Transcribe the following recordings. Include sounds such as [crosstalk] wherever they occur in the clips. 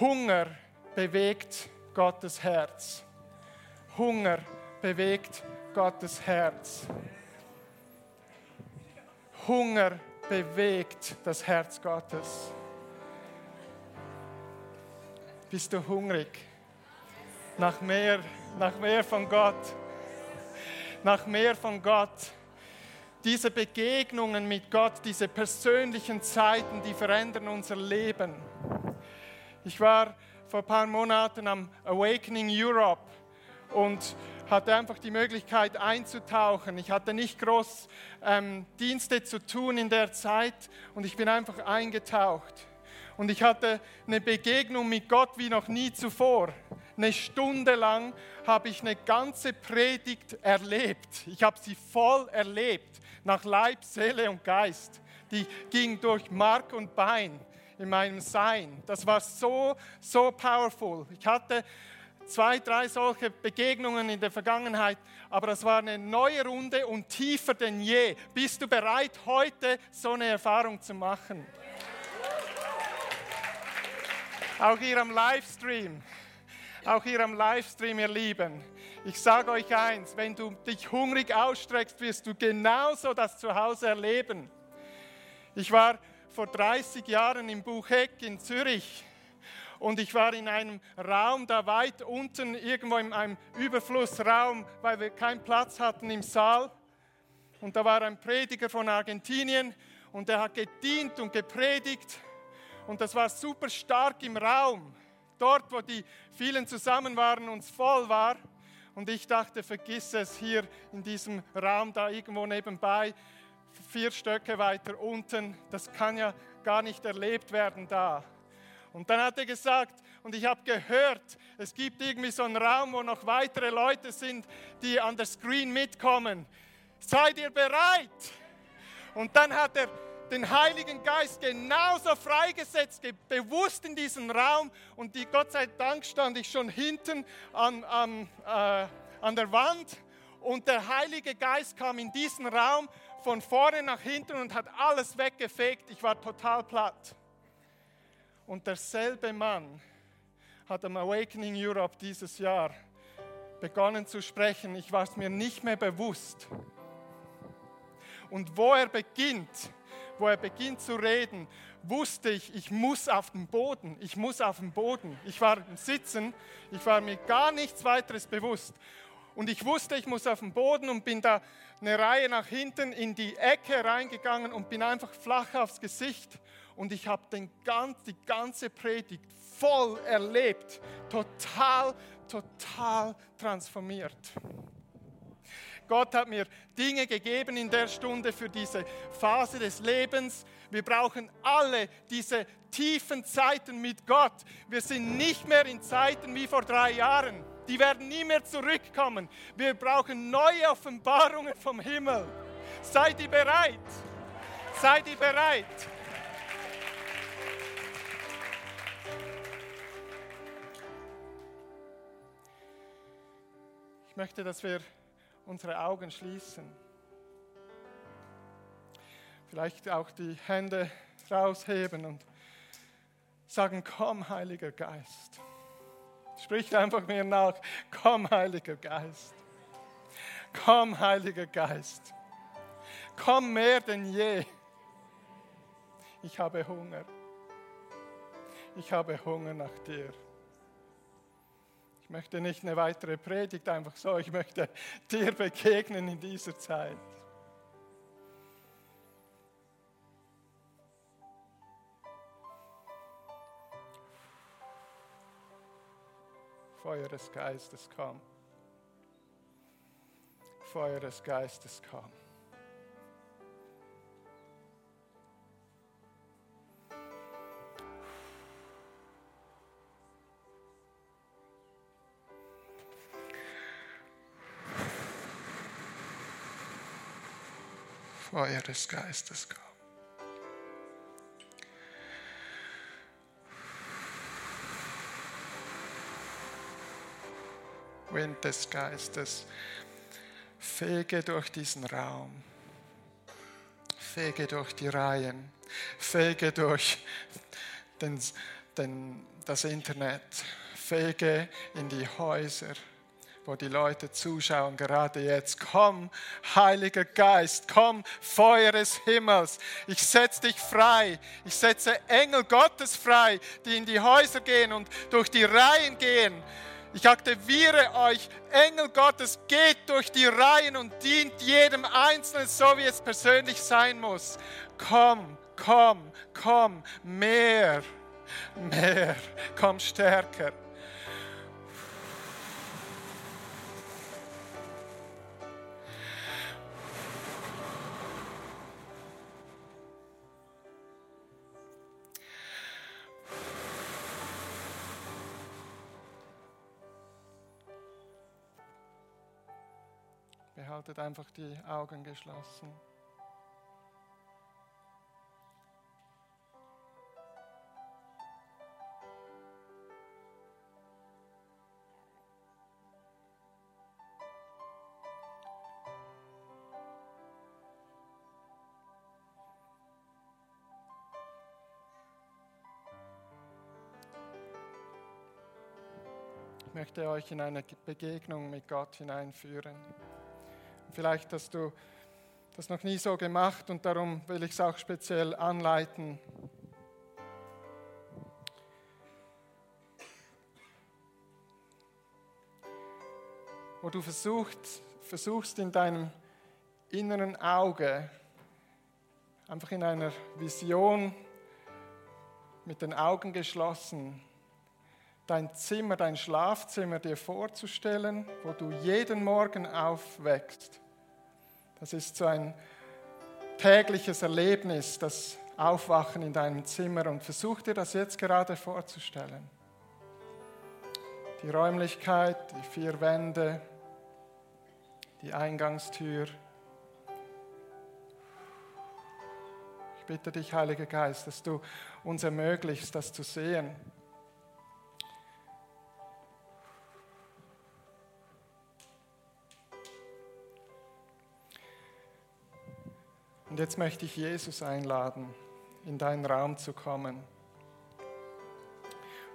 Hunger bewegt Gottes Herz. Hunger bewegt Gottes Herz. Hunger bewegt das Herz Gottes. Bist du hungrig nach mehr, nach mehr von Gott? Nach mehr von Gott? Diese Begegnungen mit Gott, diese persönlichen Zeiten, die verändern unser Leben. Ich war vor ein paar Monaten am Awakening Europe und hatte einfach die Möglichkeit einzutauchen. Ich hatte nicht groß ähm, Dienste zu tun in der Zeit und ich bin einfach eingetaucht. Und ich hatte eine Begegnung mit Gott wie noch nie zuvor. Eine Stunde lang habe ich eine ganze Predigt erlebt. Ich habe sie voll erlebt, nach Leib, Seele und Geist. Die ging durch Mark und Bein in meinem Sein. Das war so, so powerful. Ich hatte zwei, drei solche Begegnungen in der Vergangenheit, aber das war eine neue Runde und tiefer denn je. Bist du bereit, heute so eine Erfahrung zu machen? Auch hier am Livestream, auch hier am Livestream, ihr Lieben. Ich sage euch eins, wenn du dich hungrig ausstreckst, wirst du genauso das zu Hause erleben. Ich war vor 30 Jahren im Bucheck in Zürich und ich war in einem Raum da weit unten, irgendwo in einem Überflussraum, weil wir keinen Platz hatten im Saal. Und da war ein Prediger von Argentinien und der hat gedient und gepredigt und das war super stark im Raum. Dort, wo die vielen zusammen waren und es voll war. Und ich dachte, vergiss es hier in diesem Raum da irgendwo nebenbei vier Stöcke weiter unten. Das kann ja gar nicht erlebt werden da. Und dann hat er gesagt, und ich habe gehört, es gibt irgendwie so einen Raum, wo noch weitere Leute sind, die an der Screen mitkommen. Seid ihr bereit? Und dann hat er den Heiligen Geist genauso freigesetzt, bewusst in diesen Raum. Und die, Gott sei Dank stand ich schon hinten an, an, äh, an der Wand. Und der Heilige Geist kam in diesen Raum von vorne nach hinten und hat alles weggefegt. Ich war total platt. Und derselbe Mann hat am Awakening Europe dieses Jahr begonnen zu sprechen. Ich war es mir nicht mehr bewusst. Und wo er beginnt, wo er beginnt zu reden, wusste ich, ich muss auf den Boden, ich muss auf den Boden. Ich war im Sitzen, ich war mir gar nichts weiteres bewusst. Und ich wusste, ich muss auf den Boden und bin da eine Reihe nach hinten in die Ecke reingegangen und bin einfach flach aufs Gesicht. Und ich habe ganz, die ganze Predigt voll erlebt, total, total transformiert. Gott hat mir Dinge gegeben in der Stunde für diese Phase des Lebens. Wir brauchen alle diese tiefen Zeiten mit Gott. Wir sind nicht mehr in Zeiten wie vor drei Jahren die werden nie mehr zurückkommen. Wir brauchen neue Offenbarungen vom Himmel. Seid ihr bereit? Seid ihr bereit? Ich möchte, dass wir unsere Augen schließen. Vielleicht auch die Hände rausheben und sagen, komm, Heiliger Geist. Sprich einfach mir nach. Komm, Heiliger Geist. Komm, Heiliger Geist. Komm mehr denn je. Ich habe Hunger. Ich habe Hunger nach dir. Ich möchte nicht eine weitere Predigt einfach so, ich möchte dir begegnen in dieser Zeit. Feuer des Geistes komm. Feuer des Geistes komm. Feuer des Geistes komm. Wind des Geistes, fege durch diesen Raum, fege durch die Reihen, fege durch den, den, das Internet, fege in die Häuser, wo die Leute zuschauen, gerade jetzt. Komm, Heiliger Geist, komm, Feuer des Himmels. Ich setze dich frei. Ich setze Engel Gottes frei, die in die Häuser gehen und durch die Reihen gehen. Ich aktiviere euch, Engel Gottes, geht durch die Reihen und dient jedem Einzelnen so, wie es persönlich sein muss. Komm, komm, komm, mehr, mehr, komm stärker. Behaltet einfach die Augen geschlossen. Ich möchte euch in eine Begegnung mit Gott hineinführen. Vielleicht hast du das noch nie so gemacht und darum will ich es auch speziell anleiten. Wo du versucht, versuchst in deinem inneren Auge, einfach in einer Vision mit den Augen geschlossen, dein Zimmer, dein Schlafzimmer dir vorzustellen, wo du jeden Morgen aufwächst. Das ist so ein tägliches Erlebnis, das Aufwachen in deinem Zimmer und versuch dir das jetzt gerade vorzustellen. Die Räumlichkeit, die vier Wände, die Eingangstür. Ich bitte dich, Heiliger Geist, dass du uns ermöglichst, das zu sehen. Und jetzt möchte ich Jesus einladen, in deinen Raum zu kommen.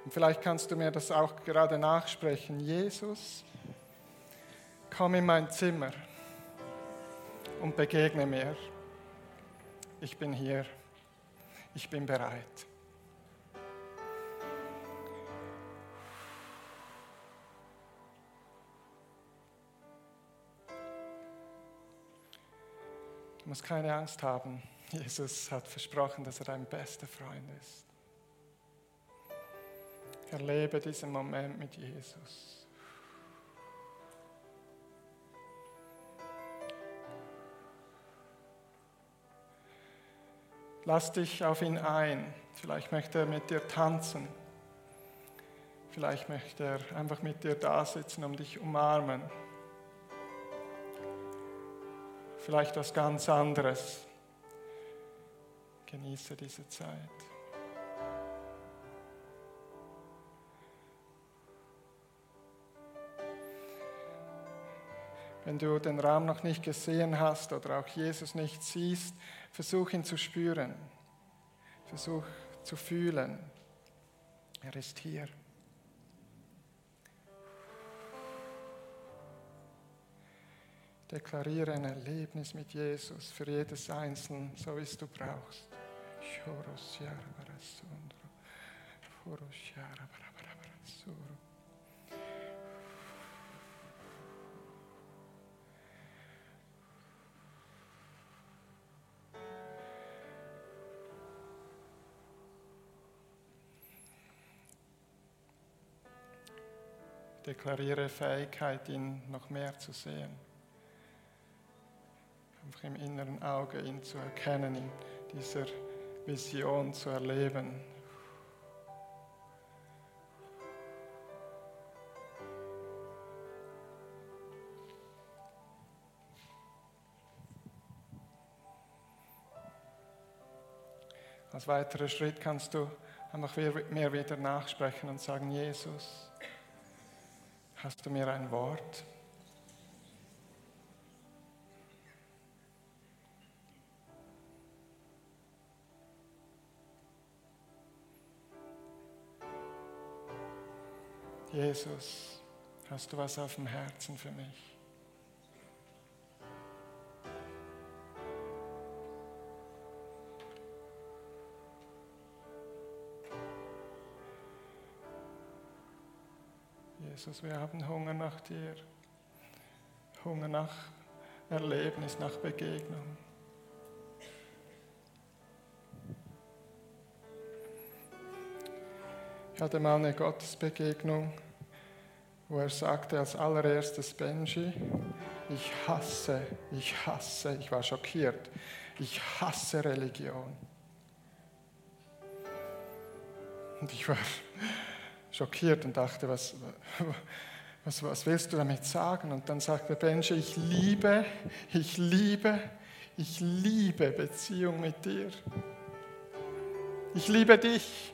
Und vielleicht kannst du mir das auch gerade nachsprechen. Jesus, komm in mein Zimmer und begegne mir. Ich bin hier. Ich bin bereit. Du musst keine Angst haben. Jesus hat versprochen, dass er dein bester Freund ist. Erlebe diesen Moment mit Jesus. Lass dich auf ihn ein. Vielleicht möchte er mit dir tanzen. Vielleicht möchte er einfach mit dir da sitzen, um dich umarmen vielleicht was ganz anderes. Genieße diese Zeit. Wenn du den Raum noch nicht gesehen hast oder auch Jesus nicht siehst, versuch ihn zu spüren. Versuch zu fühlen. Er ist hier. Deklariere ein Erlebnis mit Jesus für jedes Einzelne, so wie es du brauchst. Deklariere Fähigkeit, ihn noch mehr zu sehen einfach im inneren Auge ihn zu erkennen, in dieser Vision zu erleben. Als weiterer Schritt kannst du einfach mehr wieder nachsprechen und sagen, Jesus, hast du mir ein Wort? Jesus, hast du was auf dem Herzen für mich? Jesus, wir haben Hunger nach dir, Hunger nach Erlebnis, nach Begegnung. Hatte mal eine Gottesbegegnung, wo er sagte als allererstes Benji, ich hasse, ich hasse, ich war schockiert, ich hasse Religion. Und ich war [laughs] schockiert und dachte, was, was, was willst du damit sagen? Und dann sagte Benji, ich liebe, ich liebe, ich liebe Beziehung mit dir. Ich liebe dich.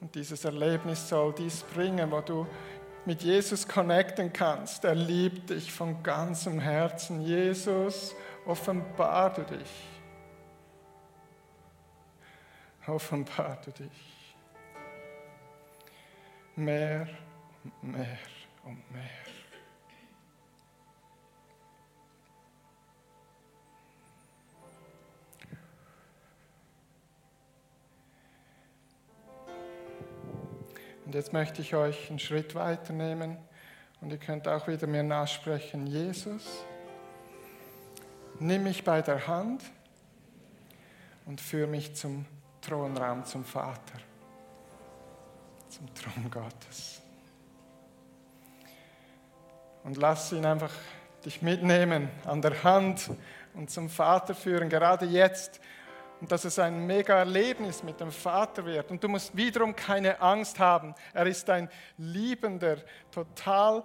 Und dieses Erlebnis soll dies bringen, wo du mit Jesus connecten kannst. Er liebt dich von ganzem Herzen. Jesus, offenbar du dich. Offenbar du dich. Mehr und mehr und mehr. Und jetzt möchte ich euch einen Schritt weiternehmen. Und ihr könnt auch wieder mir nachsprechen, Jesus, nimm mich bei der Hand und führe mich zum Thronraum, zum Vater, zum Thron Gottes. Und lass ihn einfach dich mitnehmen an der Hand und zum Vater führen, gerade jetzt, und dass es ein mega Erlebnis mit dem Vater wird. Und du musst wiederum keine Angst haben. Er ist ein liebender, total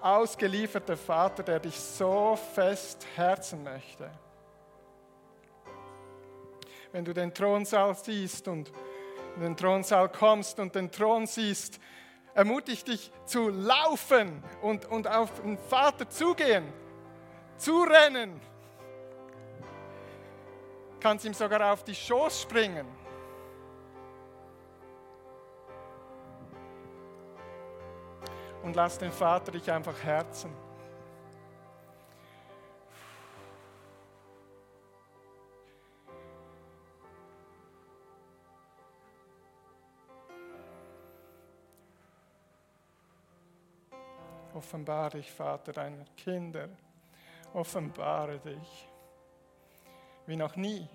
ausgelieferter Vater, der dich so fest herzen möchte. Wenn du den Thronsaal siehst und in den Thronsaal kommst und den Thron siehst, ermutige dich zu laufen und, und auf den Vater zugehen, zu rennen kannst ihm sogar auf die Schoß springen. Und lass den Vater dich einfach herzen. Offenbare dich, Vater, deiner Kinder. Offenbare dich wie noch nie.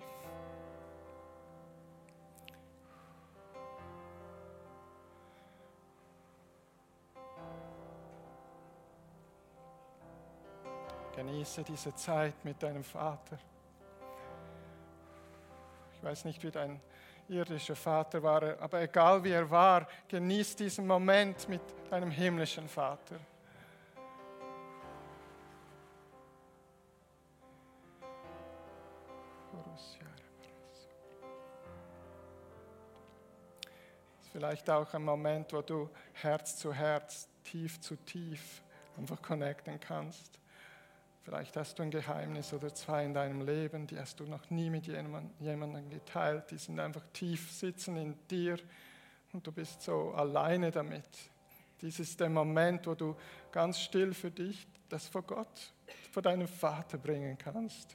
Genieße diese Zeit mit deinem Vater. Ich weiß nicht, wie dein irdischer Vater war, aber egal wie er war, genieß diesen Moment mit deinem himmlischen Vater. Vielleicht auch ein Moment, wo du Herz zu Herz, tief zu tief einfach connecten kannst. Vielleicht hast du ein Geheimnis oder zwei in deinem Leben, die hast du noch nie mit jemandem geteilt. Die sind einfach tief sitzen in dir und du bist so alleine damit. Dies ist der Moment, wo du ganz still für dich das vor Gott, vor deinem Vater bringen kannst.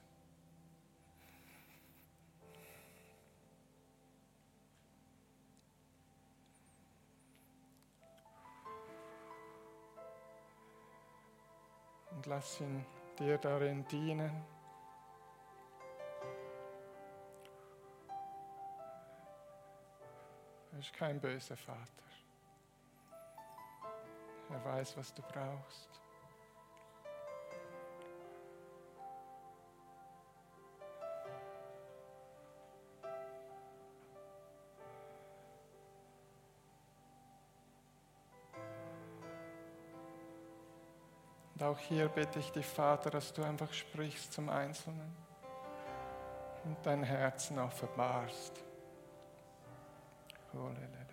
Lass ihn dir darin dienen. Er ist kein böser Vater. Er weiß, was du brauchst. Auch hier bitte ich dich, Vater, dass du einfach sprichst zum Einzelnen und dein Herzen offenbarst. Halleluja.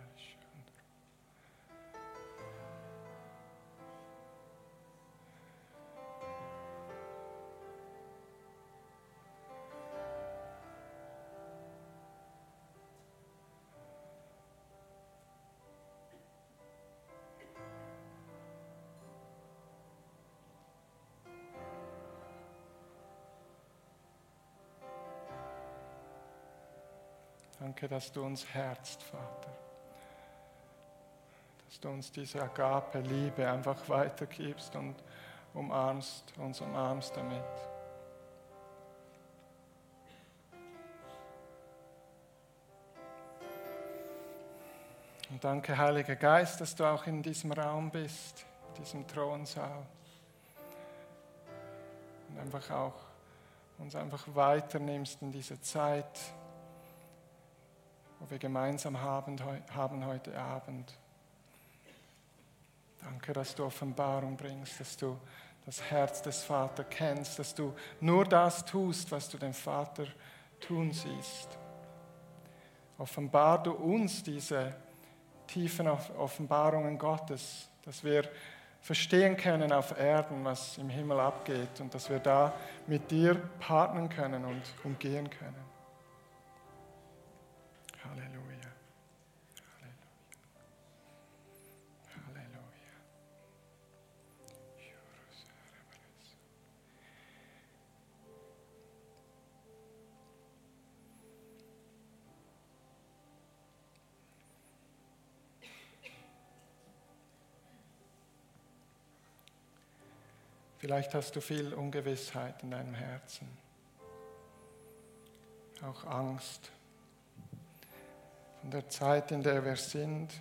Danke, dass du uns herzt, Vater. Dass du uns diese Agape, Liebe einfach weitergibst und umarmst, uns umarmst damit. Und danke, Heiliger Geist, dass du auch in diesem Raum bist, in diesem Thronsaal. Und einfach auch uns einfach weiternimmst in diese Zeit, wo wir gemeinsam haben, haben heute Abend. Danke, dass du Offenbarung bringst, dass du das Herz des Vaters kennst, dass du nur das tust, was du dem Vater tun siehst. Offenbar du uns diese tiefen Offenbarungen Gottes, dass wir verstehen können auf Erden, was im Himmel abgeht und dass wir da mit dir partnern können und umgehen können. Halleluja. Vielleicht hast du viel Ungewissheit in deinem Herzen, auch Angst von der Zeit, in der wir sind.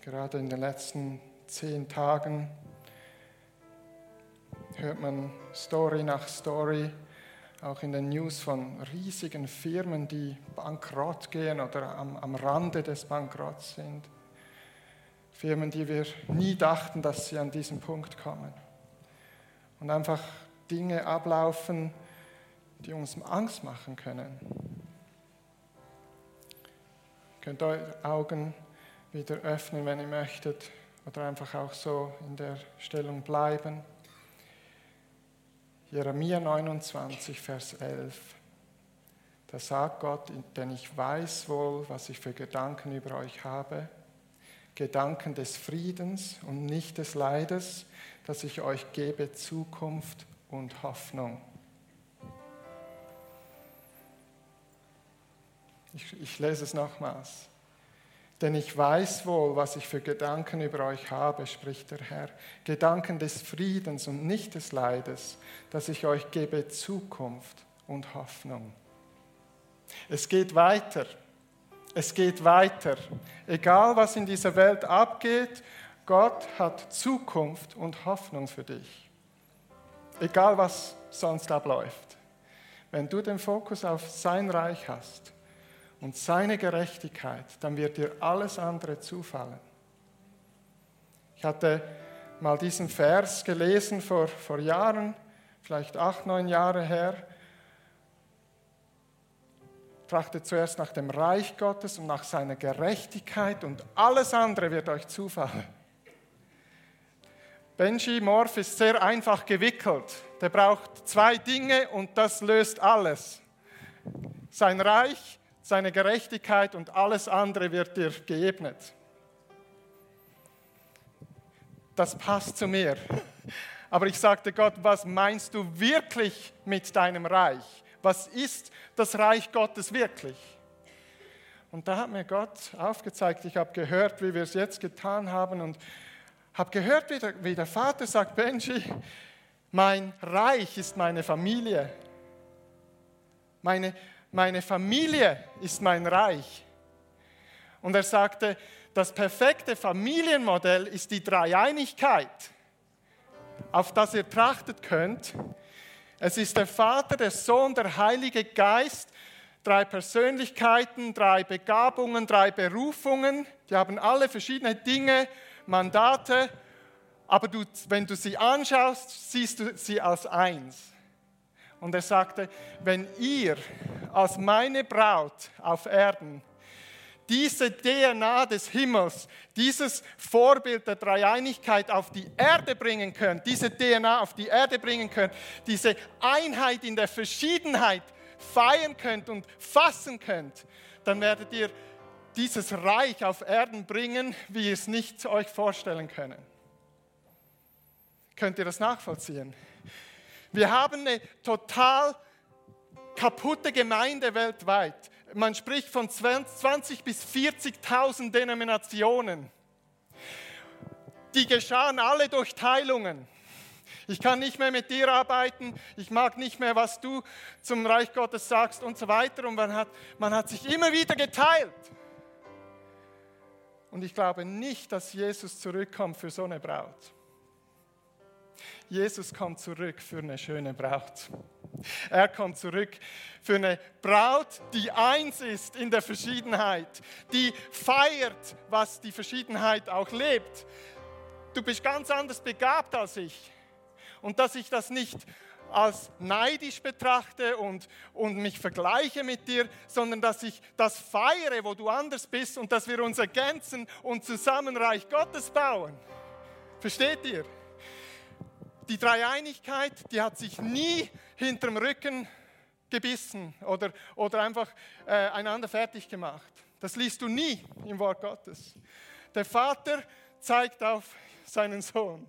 Gerade in den letzten zehn Tagen hört man Story nach Story, auch in den News von riesigen Firmen, die bankrott gehen oder am, am Rande des Bankrotts sind. Firmen, die wir nie dachten, dass sie an diesen Punkt kommen. Und einfach Dinge ablaufen, die uns Angst machen können. Könnt eure Augen wieder öffnen, wenn ihr möchtet, oder einfach auch so in der Stellung bleiben. Jeremia 29, Vers 11. Da sagt Gott, denn ich weiß wohl, was ich für Gedanken über euch habe Gedanken des Friedens und nicht des Leides, dass ich euch gebe Zukunft und Hoffnung. Ich, ich lese es nochmals. Denn ich weiß wohl, was ich für Gedanken über euch habe, spricht der Herr. Gedanken des Friedens und nicht des Leides, dass ich euch gebe Zukunft und Hoffnung. Es geht weiter. Es geht weiter. Egal was in dieser Welt abgeht, Gott hat Zukunft und Hoffnung für dich. Egal was sonst abläuft. Wenn du den Fokus auf sein Reich hast und seine Gerechtigkeit, dann wird dir alles andere zufallen. Ich hatte mal diesen Vers gelesen vor, vor Jahren, vielleicht acht, neun Jahre her, Trachtet zuerst nach dem Reich Gottes und nach seiner Gerechtigkeit und alles andere wird euch zufallen. Benji Morph ist sehr einfach gewickelt. Der braucht zwei Dinge und das löst alles. Sein Reich, seine Gerechtigkeit und alles andere wird dir geebnet. Das passt zu mir. Aber ich sagte Gott, was meinst du wirklich mit deinem Reich? Was ist das Reich Gottes wirklich? Und da hat mir Gott aufgezeigt, ich habe gehört, wie wir es jetzt getan haben und habe gehört, wie der, wie der Vater sagt, Benji, mein Reich ist meine Familie. Meine, meine Familie ist mein Reich. Und er sagte, das perfekte Familienmodell ist die Dreieinigkeit, auf das ihr trachtet könnt, es ist der Vater, der Sohn, der Heilige Geist, drei Persönlichkeiten, drei Begabungen, drei Berufungen. Die haben alle verschiedene Dinge, Mandate, aber du, wenn du sie anschaust, siehst du sie als eins. Und er sagte, wenn ihr als meine Braut auf Erden diese DNA des Himmels, dieses Vorbild der Dreieinigkeit auf die Erde bringen könnt, diese DNA auf die Erde bringen könnt, diese Einheit in der Verschiedenheit feiern könnt und fassen könnt, dann werdet ihr dieses Reich auf Erden bringen, wie ihr es nicht euch vorstellen können. Könnt ihr das nachvollziehen? Wir haben eine total kaputte Gemeinde weltweit. Man spricht von 20 bis 40.000 Denominationen. Die geschahen alle durch Teilungen. Ich kann nicht mehr mit dir arbeiten, ich mag nicht mehr, was du zum Reich Gottes sagst und so weiter. Und man hat, man hat sich immer wieder geteilt. Und ich glaube nicht, dass Jesus zurückkommt für so eine Braut. Jesus kommt zurück für eine schöne Braut. Er kommt zurück für eine Braut, die eins ist in der Verschiedenheit, die feiert, was die Verschiedenheit auch lebt. Du bist ganz anders begabt als ich. Und dass ich das nicht als neidisch betrachte und, und mich vergleiche mit dir, sondern dass ich das feiere, wo du anders bist und dass wir uns ergänzen und zusammen Reich Gottes bauen. Versteht ihr? Die Dreieinigkeit, die hat sich nie hinterm Rücken gebissen oder, oder einfach äh, einander fertig gemacht. Das liest du nie im Wort Gottes. Der Vater zeigt auf seinen Sohn.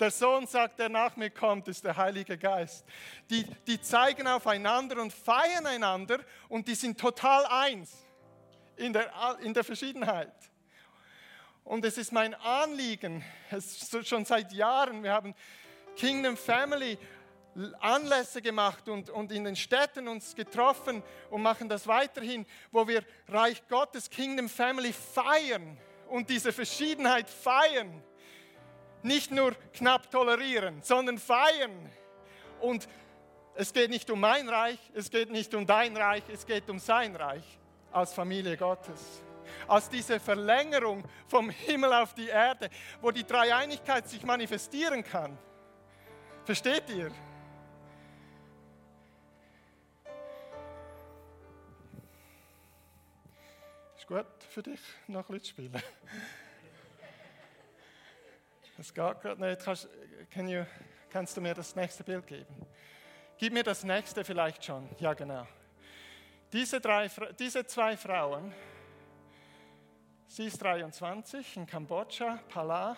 Der Sohn sagt, der nach mir kommt, ist der Heilige Geist. Die, die zeigen aufeinander und feiern einander und die sind total eins in der, in der Verschiedenheit. Und es ist mein Anliegen, es schon seit Jahren, wir haben Kingdom Family Anlässe gemacht und, und in den Städten uns getroffen und machen das weiterhin, wo wir Reich Gottes, Kingdom Family feiern und diese Verschiedenheit feiern nicht nur knapp tolerieren, sondern feiern. Und es geht nicht um mein Reich, es geht nicht um dein Reich, es geht um sein Reich als Familie Gottes. Als diese Verlängerung vom Himmel auf die Erde, wo die Dreieinigkeit sich manifestieren kann. Versteht ihr? Ist gut für dich, noch ein bisschen zu spielen. Das geht gerade nicht. Kannst, you, kannst du mir das nächste Bild geben? Gib mir das nächste vielleicht schon. Ja, genau. Diese, drei, diese zwei Frauen, sie ist 23 in Kambodscha, Pala,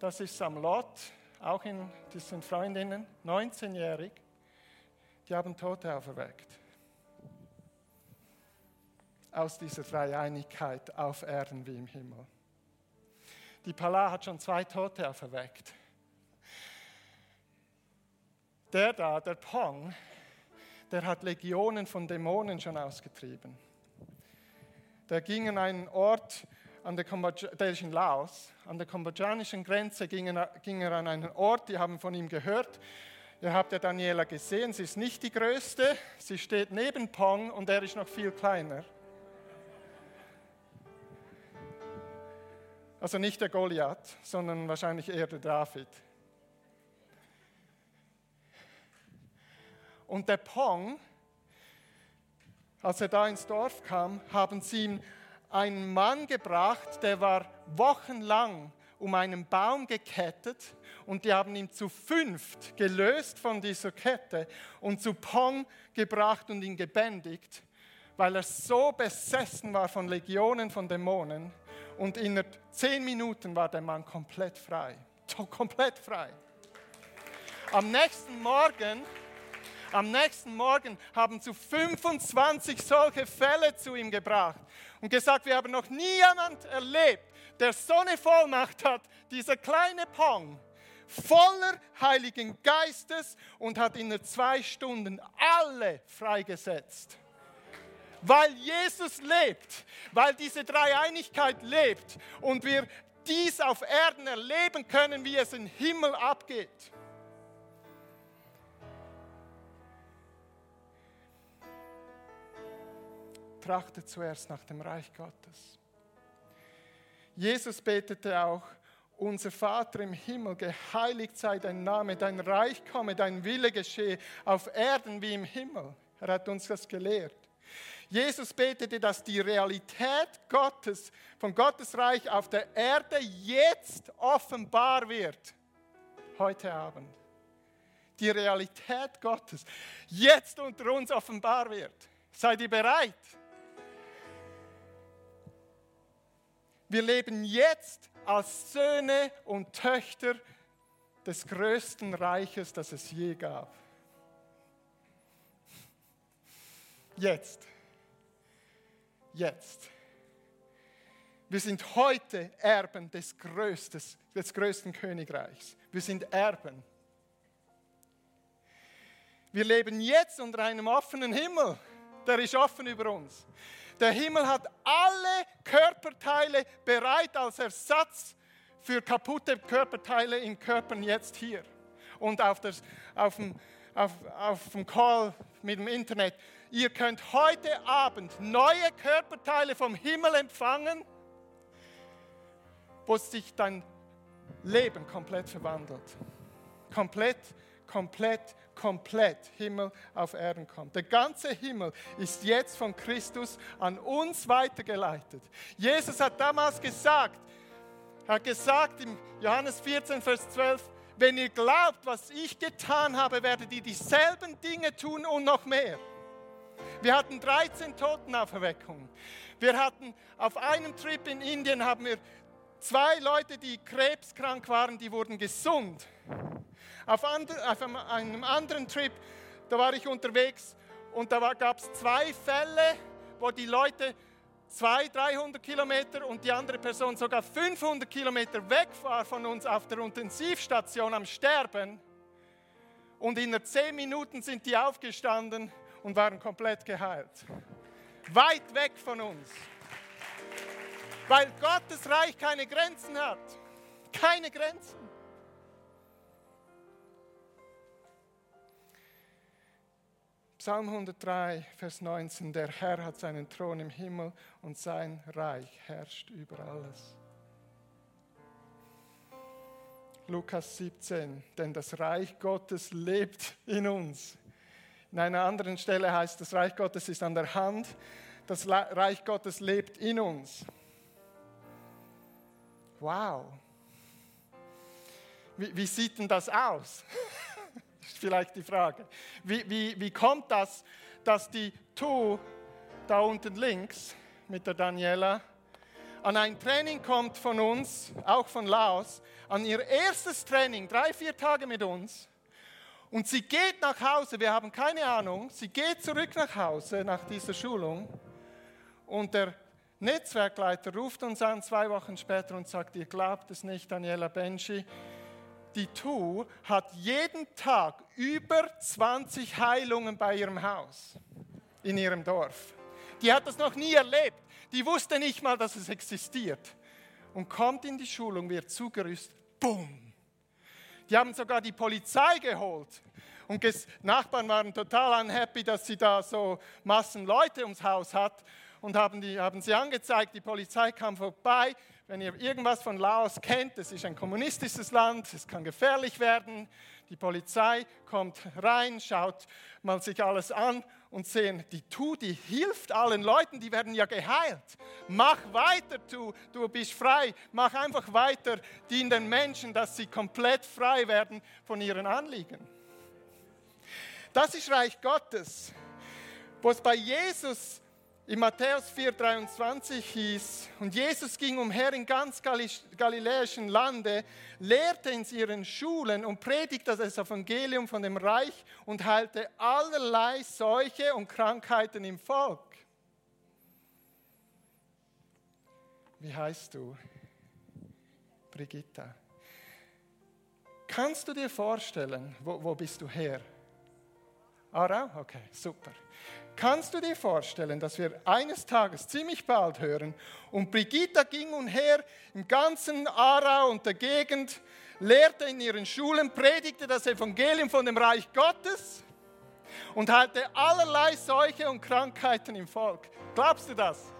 das ist Samlot, auch in, sind Freundinnen, 19-jährig, die haben Tote auferweckt. Aus dieser Dreieinigkeit auf Erden wie im Himmel. Die Pala hat schon zwei Tote auferweckt. Der da, der Pong, der hat Legionen von Dämonen schon ausgetrieben. Der ging an einen Ort, an der, der ist in Laos, an der kambodschanischen Grenze ging er, ging er an einen Ort, die haben von ihm gehört. Ihr habt ja Daniela gesehen, sie ist nicht die größte, sie steht neben Pong und er ist noch viel kleiner. Also nicht der Goliath, sondern wahrscheinlich eher der David. Und der Pong, als er da ins Dorf kam, haben sie ihm einen Mann gebracht, der war wochenlang um einen Baum gekettet und die haben ihn zu fünft gelöst von dieser Kette und zu Pong gebracht und ihn gebändigt, weil er so besessen war von Legionen von Dämonen, und in zehn Minuten war der Mann komplett frei. Komplett frei. Am nächsten Morgen, am nächsten Morgen haben zu 25 solche Fälle zu ihm gebracht und gesagt, wir haben noch nie jemand erlebt, der so eine Vollmacht hat, dieser kleine Pong, voller Heiligen Geistes und hat in zwei Stunden alle freigesetzt weil Jesus lebt, weil diese Dreieinigkeit lebt und wir dies auf Erden erleben können, wie es im Himmel abgeht. Trachte zuerst nach dem Reich Gottes. Jesus betete auch, unser Vater im Himmel, geheiligt sei dein Name, dein Reich komme, dein Wille geschehe, auf Erden wie im Himmel. Er hat uns das gelehrt. Jesus betete, dass die Realität Gottes, von Gottes Reich auf der Erde jetzt offenbar wird. Heute Abend. Die Realität Gottes jetzt unter uns offenbar wird. Seid ihr bereit? Wir leben jetzt als Söhne und Töchter des größten Reiches, das es je gab. Jetzt. Jetzt. Wir sind heute Erben des, Größtes, des größten Königreichs. Wir sind Erben. Wir leben jetzt unter einem offenen Himmel. Der ist offen über uns. Der Himmel hat alle Körperteile bereit als Ersatz für kaputte Körperteile in Körpern jetzt hier. Und auf, das, auf, dem, auf, auf dem Call mit dem Internet. Ihr könnt heute Abend neue Körperteile vom Himmel empfangen, wo sich dein Leben komplett verwandelt. Komplett, komplett, komplett Himmel auf Erden kommt. Der ganze Himmel ist jetzt von Christus an uns weitergeleitet. Jesus hat damals gesagt, hat gesagt im Johannes 14, Vers 12, wenn ihr glaubt, was ich getan habe, werdet ihr dieselben Dinge tun und noch mehr. Wir hatten 13 Totenauferweckungen. Wir hatten auf einem Trip in Indien haben wir zwei Leute, die krebskrank waren, die wurden gesund. Auf, einem anderen Trip, da war ich unterwegs und da gab es zwei Fälle, wo die Leute 200, 300 Kilometer und die andere Person sogar 500 Kilometer weg war von uns auf der Intensivstation am Sterben. Und in 10 Minuten sind die aufgestanden und waren komplett geheilt. Weit weg von uns. Weil Gottes Reich keine Grenzen hat. Keine Grenzen. Psalm 103, Vers 19, der Herr hat seinen Thron im Himmel und sein Reich herrscht über alles. Lukas 17, denn das Reich Gottes lebt in uns. In einer anderen Stelle heißt, das Reich Gottes ist an der Hand, das Reich Gottes lebt in uns. Wow. Wie, wie sieht denn das aus? [laughs] ist [laughs] vielleicht die Frage. Wie, wie, wie kommt das, dass die Tu da unten links mit der Daniela an ein Training kommt von uns, auch von Laos, an ihr erstes Training, drei, vier Tage mit uns. Und sie geht nach Hause, wir haben keine Ahnung, sie geht zurück nach Hause nach dieser Schulung und der Netzwerkleiter ruft uns an zwei Wochen später und sagt, ihr glaubt es nicht, Daniela Benji, die Tu hat jeden Tag über 20 Heilungen bei ihrem Haus, in ihrem Dorf. Die hat das noch nie erlebt. Die wusste nicht mal, dass es existiert. Und kommt in die Schulung, wird zugerüstet. Bumm. Die haben sogar die Polizei geholt. Und Nachbarn waren total unhappy, dass sie da so Massen Leute ums Haus hat. Und haben, die, haben sie angezeigt, die Polizei kam vorbei, wenn ihr irgendwas von Laos kennt, es ist ein kommunistisches Land, es kann gefährlich werden. Die Polizei kommt rein, schaut mal sich alles an und sehen, die Tu, die hilft allen Leuten, die werden ja geheilt. Mach weiter, Tu, du bist frei. Mach einfach weiter, dien den Menschen, dass sie komplett frei werden von ihren Anliegen. Das ist Reich Gottes. Wo es bei Jesus in Matthäus 4,23 hieß, und Jesus ging umher in ganz galiläischen Lande, lehrte in ihren Schulen und predigte das Evangelium von dem Reich und heilte allerlei Seuche und Krankheiten im Volk. Wie heißt du? Brigitta. Kannst du dir vorstellen, wo, wo bist du her? Aarau? Okay, super. Kannst du dir vorstellen, dass wir eines Tages ziemlich bald hören, und Brigitta ging umher im ganzen Aarau und der Gegend, lehrte in ihren Schulen, predigte das Evangelium von dem Reich Gottes und heilte allerlei Seuche und Krankheiten im Volk. Glaubst du das?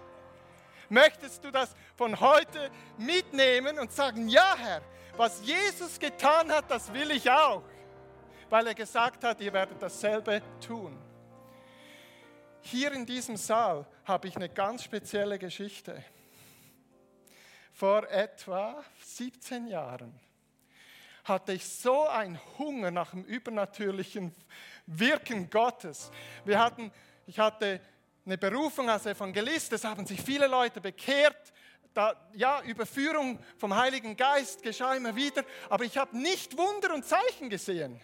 Möchtest du das von heute mitnehmen und sagen, ja Herr, was Jesus getan hat, das will ich auch, weil er gesagt hat, ihr werdet dasselbe tun. Hier in diesem Saal habe ich eine ganz spezielle Geschichte. Vor etwa 17 Jahren hatte ich so einen Hunger nach dem übernatürlichen Wirken Gottes. Wir hatten, ich hatte eine Berufung als Evangelist, es haben sich viele Leute bekehrt. Da, ja, Überführung vom Heiligen Geist geschah immer wieder, aber ich habe nicht Wunder und Zeichen gesehen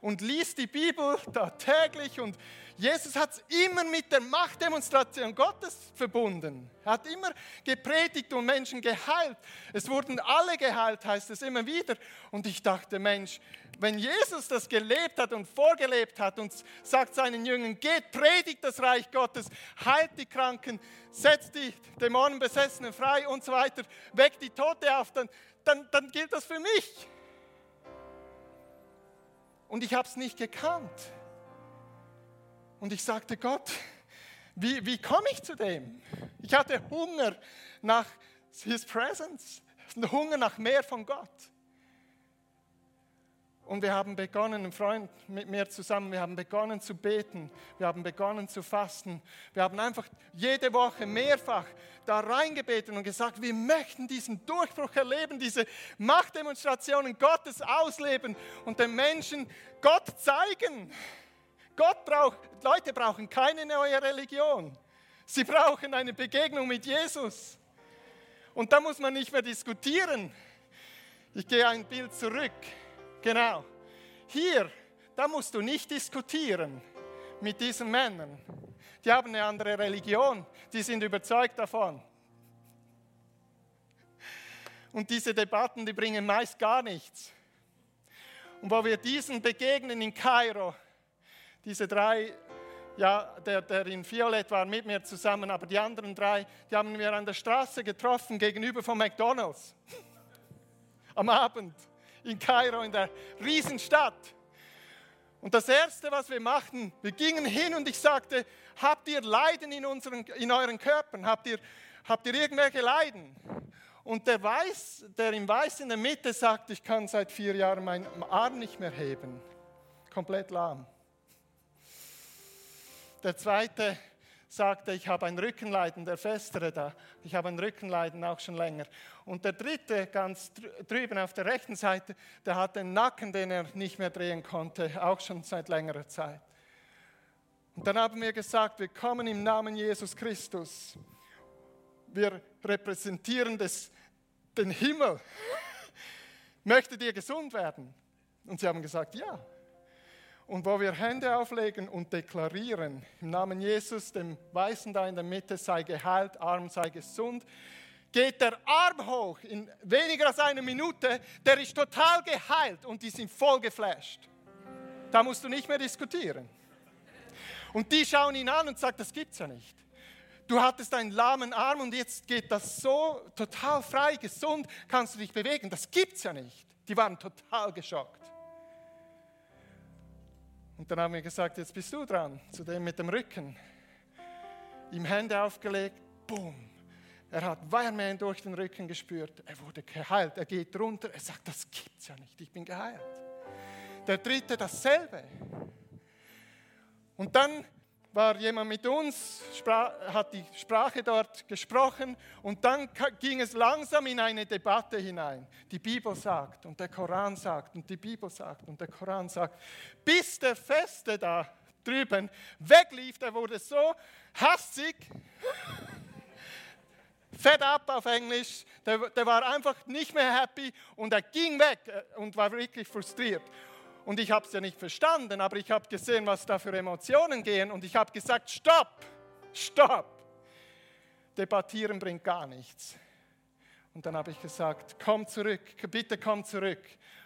und liest die Bibel da täglich und Jesus hat es immer mit der Machtdemonstration Gottes verbunden. Er hat immer gepredigt und Menschen geheilt. Es wurden alle geheilt, heißt es immer wieder. Und ich dachte, Mensch, wenn Jesus das gelebt hat und vorgelebt hat und sagt seinen Jüngern, geht, predigt das Reich Gottes, heilt die Kranken, setzt die Dämonenbesessenen frei und so weiter, weckt die Tote auf, dann, dann, dann gilt das für mich. Und ich habe es nicht gekannt. Und ich sagte, Gott, wie, wie komme ich zu dem? Ich hatte Hunger nach His Presence, Hunger nach mehr von Gott. Und wir haben begonnen, ein Freund mit mir zusammen, wir haben begonnen zu beten, wir haben begonnen zu fasten. Wir haben einfach jede Woche mehrfach da reingebeten und gesagt, wir möchten diesen Durchbruch erleben, diese Machtdemonstrationen Gottes ausleben und den Menschen Gott zeigen. Gott braucht, Leute brauchen keine neue Religion. Sie brauchen eine Begegnung mit Jesus. Und da muss man nicht mehr diskutieren. Ich gehe ein Bild zurück. Genau. Hier, da musst du nicht diskutieren mit diesen Männern. Die haben eine andere Religion, die sind überzeugt davon. Und diese Debatten, die bringen meist gar nichts. Und wo wir diesen begegnen in Kairo, diese drei, ja, der, der in Violett war mit mir zusammen, aber die anderen drei, die haben wir an der Straße getroffen gegenüber von McDonald's. [laughs] Am Abend in Kairo, in der Riesenstadt. Und das Erste, was wir machten, wir gingen hin und ich sagte, habt ihr Leiden in, unseren, in euren Körpern? Habt ihr, habt ihr irgendwelche Leiden? Und der, Weiß, der im Weiß in der Mitte sagt, ich kann seit vier Jahren meinen Arm nicht mehr heben. Komplett lahm. Der zweite sagte, ich habe ein Rückenleiden, der Festere da. Ich habe ein Rückenleiden auch schon länger. Und der dritte, ganz drüben auf der rechten Seite, der hat den Nacken, den er nicht mehr drehen konnte, auch schon seit längerer Zeit. Und dann haben wir gesagt, wir kommen im Namen Jesus Christus. Wir repräsentieren das, den Himmel. [laughs] Möchtet ihr gesund werden? Und sie haben gesagt, ja. Und wo wir Hände auflegen und deklarieren, im Namen Jesus, dem Weißen da in der Mitte, sei geheilt, Arm sei gesund, geht der Arm hoch in weniger als einer Minute, der ist total geheilt und die sind voll geflasht. Da musst du nicht mehr diskutieren. Und die schauen ihn an und sagen, das gibt's ja nicht. Du hattest einen lahmen Arm und jetzt geht das so total frei, gesund, kannst du dich bewegen. Das gibt's ja nicht. Die waren total geschockt. Und dann haben wir gesagt, jetzt bist du dran, zu dem mit dem Rücken. Ihm Hände aufgelegt, boom. Er hat Wärme durch den Rücken gespürt. Er wurde geheilt. Er geht runter. Er sagt, das gibt's ja nicht. Ich bin geheilt. Der dritte dasselbe. Und dann war jemand mit uns, hat die Sprache dort gesprochen und dann ging es langsam in eine Debatte hinein. Die Bibel sagt und der Koran sagt und die Bibel sagt und der Koran sagt, bis der Feste da drüben weglief, der wurde so hastig, fed up auf Englisch, der, der war einfach nicht mehr happy und er ging weg äh, und war wirklich frustriert. Und ich habe es ja nicht verstanden, aber ich habe gesehen, was da für Emotionen gehen. Und ich habe gesagt, stopp, stopp. Debattieren bringt gar nichts. Und dann habe ich gesagt, komm zurück, bitte komm zurück.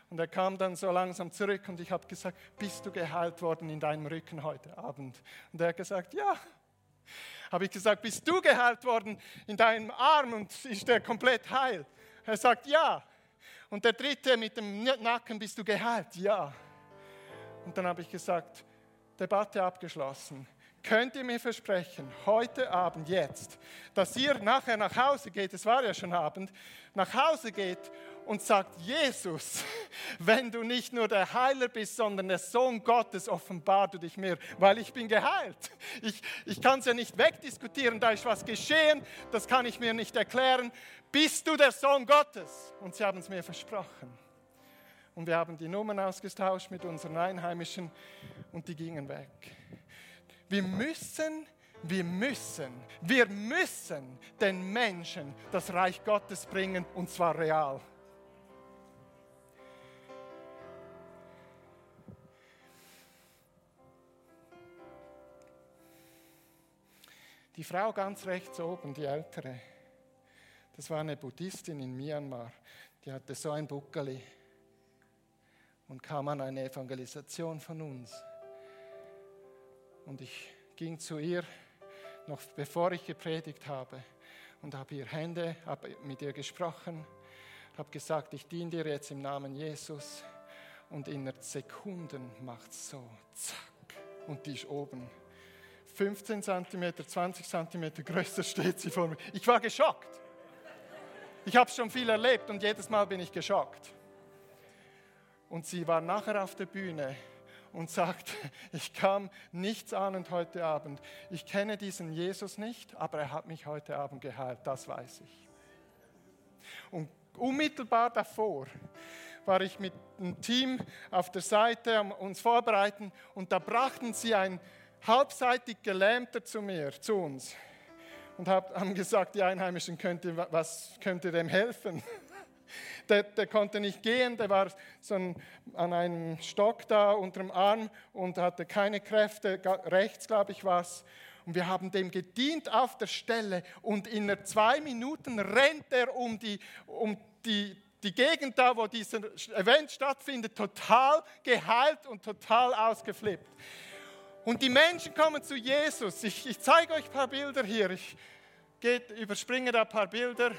Und er kam dann so langsam zurück und ich habe gesagt, bist du geheilt worden in deinem Rücken heute Abend? Und er hat gesagt, ja. Habe ich gesagt, bist du geheilt worden in deinem Arm und ist der komplett heil? Er sagt, ja. Und der dritte mit dem Nacken, bist du geheilt? Ja. Und dann habe ich gesagt, Debatte abgeschlossen. Könnt ihr mir versprechen, heute Abend, jetzt, dass ihr nachher nach Hause geht, es war ja schon Abend, nach Hause geht und sagt, Jesus, [laughs] wenn du nicht nur der Heiler bist, sondern der Sohn Gottes, offenbar du dich mir, weil ich bin geheilt. Ich, ich kann es ja nicht wegdiskutieren, da ist was geschehen, das kann ich mir nicht erklären. Bist du der Sohn Gottes? Und sie haben es mir versprochen und wir haben die Nummern ausgetauscht mit unseren Einheimischen und die gingen weg. Wir müssen, wir müssen, wir müssen den Menschen das Reich Gottes bringen und zwar real. Die Frau ganz rechts oben, die ältere, das war eine Buddhistin in Myanmar. Die hatte so ein Buckeli und kam an eine Evangelisation von uns. Und ich ging zu ihr, noch bevor ich gepredigt habe, und habe ihr Hände, habe mit ihr gesprochen, habe gesagt, ich diene dir jetzt im Namen Jesus. Und in Sekunden macht es so, zack, und die ist oben. 15 cm, 20 cm größer steht sie vor mir. Ich war geschockt. Ich habe schon viel erlebt und jedes Mal bin ich geschockt. Und sie war nachher auf der Bühne und sagt, [laughs] ich kam nichts ahnend heute Abend. Ich kenne diesen Jesus nicht, aber er hat mich heute Abend geheilt, das weiß ich. Und unmittelbar davor war ich mit einem Team auf der Seite, um uns vorbereiten und da brachten sie ein halbseitig Gelähmter zu mir, zu uns und haben gesagt, die Einheimischen könnte, was könnte dem helfen. Der, der, konnte nicht gehen, der war so ein, an einem Stock da unter dem Arm und hatte keine Kräfte, rechts glaube ich was. Und wir haben dem gedient auf der Stelle und in zwei Minuten rennt er um die, um die, die Gegend da, wo dieser Event stattfindet, total geheilt und total ausgeflippt. Und die Menschen kommen zu Jesus. Ich, ich zeige euch ein paar Bilder hier. Ich geht, überspringe da ein paar Bilder.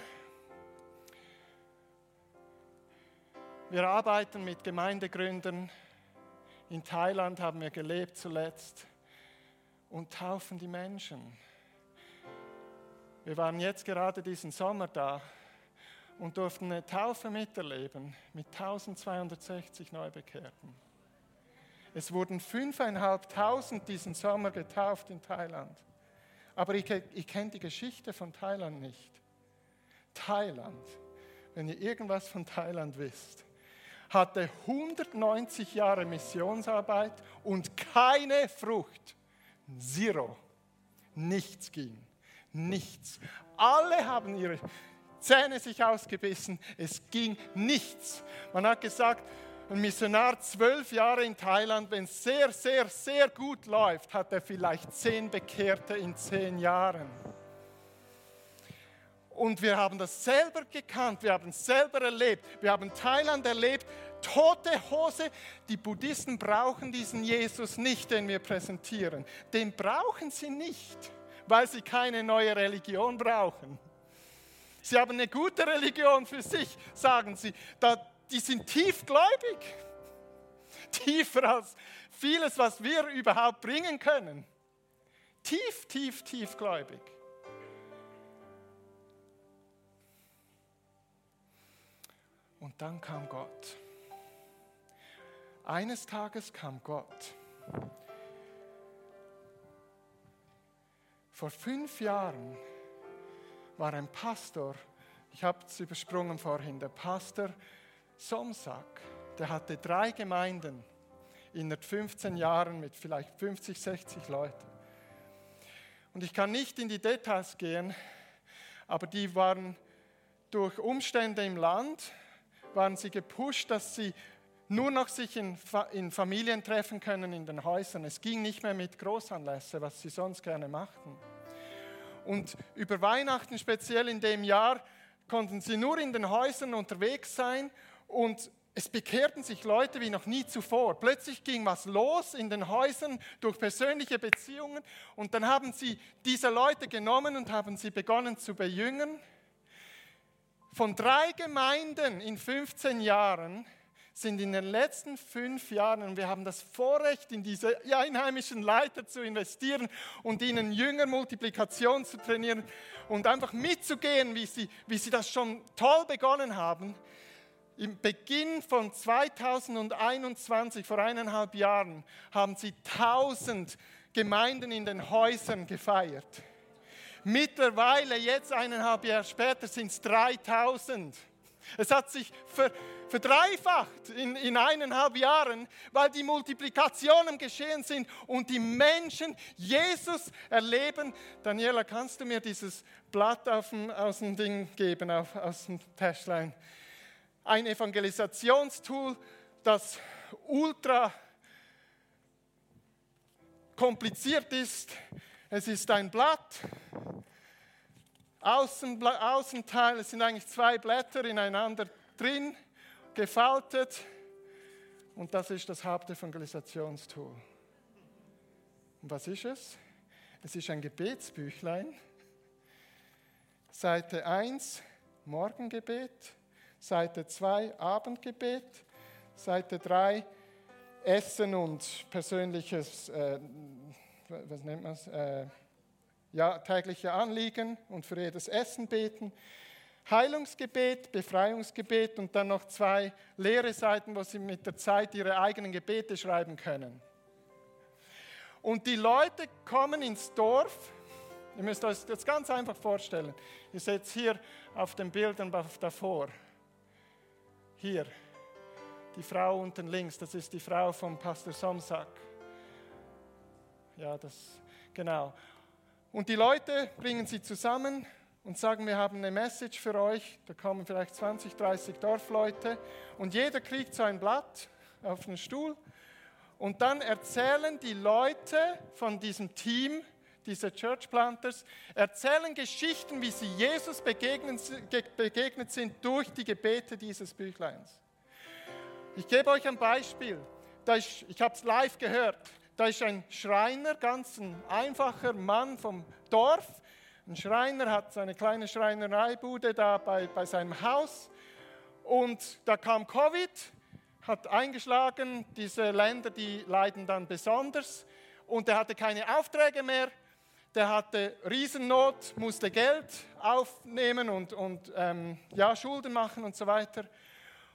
Wir arbeiten mit Gemeindegründern. In Thailand haben wir gelebt zuletzt und taufen die Menschen. Wir waren jetzt gerade diesen Sommer da und durften eine Taufe miterleben mit 1260 Neubekehrten. Es wurden 5.500 diesen Sommer getauft in Thailand. Aber ich, ich kenne die Geschichte von Thailand nicht. Thailand, wenn ihr irgendwas von Thailand wisst, hatte 190 Jahre Missionsarbeit und keine Frucht. Zero. Nichts ging. Nichts. Alle haben ihre Zähne sich ausgebissen. Es ging nichts. Man hat gesagt, ein Missionar zwölf Jahre in Thailand, wenn es sehr, sehr, sehr gut läuft, hat er vielleicht zehn Bekehrte in zehn Jahren. Und wir haben das selber gekannt, wir haben es selber erlebt. Wir haben Thailand erlebt, tote Hose. Die Buddhisten brauchen diesen Jesus nicht, den wir präsentieren. Den brauchen sie nicht, weil sie keine neue Religion brauchen. Sie haben eine gute Religion für sich, sagen sie. Die sind tiefgläubig. Tiefer als vieles, was wir überhaupt bringen können. Tief, tief, tiefgläubig. Und dann kam Gott. Eines Tages kam Gott. Vor fünf Jahren war ein Pastor, ich habe es übersprungen vorhin, der Pastor Somsak, der hatte drei Gemeinden in 15 Jahren mit vielleicht 50, 60 Leuten. Und ich kann nicht in die Details gehen, aber die waren durch Umstände im Land, waren sie gepusht, dass sie nur noch sich in, in Familien treffen können in den Häusern. Es ging nicht mehr mit Großanlässen, was sie sonst gerne machten. Und über Weihnachten, speziell in dem Jahr, konnten sie nur in den Häusern unterwegs sein und es bekehrten sich Leute wie noch nie zuvor. Plötzlich ging was los in den Häusern durch persönliche Beziehungen und dann haben sie diese Leute genommen und haben sie begonnen zu bejüngen. Von drei Gemeinden in 15 Jahren sind in den letzten fünf Jahren, und wir haben das Vorrecht, in diese einheimischen Leiter zu investieren und ihnen Jüngermultiplikation zu trainieren und einfach mitzugehen, wie sie, wie sie das schon toll begonnen haben, im Beginn von 2021, vor eineinhalb Jahren, haben sie 1000 Gemeinden in den Häusern gefeiert. Mittlerweile, jetzt eineinhalb Jahre später, sind es 3000. Es hat sich ver, verdreifacht in, in eineinhalb Jahren, weil die Multiplikationen geschehen sind und die Menschen Jesus erleben. Daniela, kannst du mir dieses Blatt dem, aus dem Ding geben, auf, aus dem Täschlein? ein Evangelisationstool, das ultra kompliziert ist. Es ist ein Blatt Außen, Außenteil, es sind eigentlich zwei Blätter ineinander drin, gefaltet. Und das ist das Hauptevangelisationstool. Und was ist es? Es ist ein Gebetsbüchlein. Seite 1 Morgengebet, Seite 2 Abendgebet, Seite 3 Essen und persönliches, äh, was nennt man es, äh, ja, tägliche Anliegen und für jedes Essen beten. Heilungsgebet, Befreiungsgebet und dann noch zwei leere Seiten, wo Sie mit der Zeit Ihre eigenen Gebete schreiben können. Und die Leute kommen ins Dorf. Ihr müsst euch das ganz einfach vorstellen. Ihr seht es hier auf den Bildern davor. Hier, die Frau unten links, das ist die Frau von Pastor Somsack. Ja, das, genau. Und die Leute bringen sie zusammen und sagen, wir haben eine Message für euch. Da kommen vielleicht 20, 30 Dorfleute und jeder kriegt so ein Blatt auf den Stuhl. Und dann erzählen die Leute von diesem Team, diese Church Planters, erzählen Geschichten, wie sie Jesus begegnet sind durch die Gebete dieses Büchleins. Ich gebe euch ein Beispiel. Ich habe es live gehört. Da ist ein Schreiner, ganz ein einfacher Mann vom Dorf. Ein Schreiner hat seine kleine Schreinereibude da bei, bei seinem Haus. Und da kam Covid, hat eingeschlagen. Diese Länder, die leiden dann besonders. Und er hatte keine Aufträge mehr. Der hatte Riesennot, musste Geld aufnehmen und, und ähm, ja, Schulden machen und so weiter.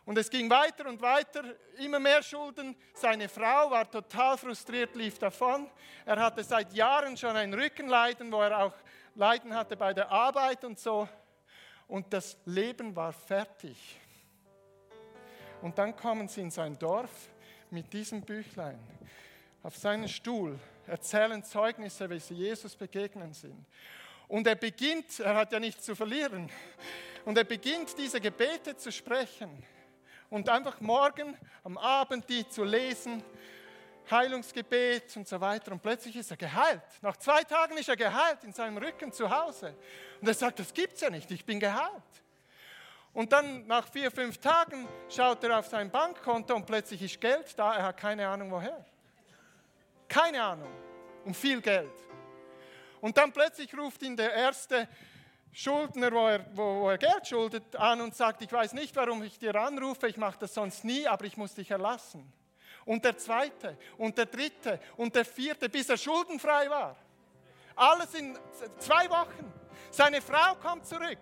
Und es ging weiter und weiter, immer mehr Schulden. Seine Frau war total frustriert, lief davon. Er hatte seit Jahren schon ein Rückenleiden, wo er auch Leiden hatte bei der Arbeit und so. Und das Leben war fertig. Und dann kommen sie in sein Dorf mit diesem Büchlein auf seinen Stuhl, erzählen Zeugnisse, wie sie Jesus begegnen sind. Und er beginnt, er hat ja nichts zu verlieren, und er beginnt diese Gebete zu sprechen und einfach morgen am Abend die zu lesen, Heilungsgebet und so weiter. Und plötzlich ist er geheilt. Nach zwei Tagen ist er geheilt in seinem Rücken zu Hause. Und er sagt, das gibt's ja nicht, ich bin geheilt. Und dann nach vier, fünf Tagen schaut er auf sein Bankkonto und plötzlich ist Geld da, er hat keine Ahnung woher. Keine Ahnung. Und viel Geld. Und dann plötzlich ruft ihn der erste Schuldner, wo er, wo, wo er Geld schuldet, an und sagt, ich weiß nicht, warum ich dir anrufe, ich mache das sonst nie, aber ich muss dich erlassen. Und der zweite und der dritte und der vierte, bis er schuldenfrei war. Alles in zwei Wochen. Seine Frau kommt zurück.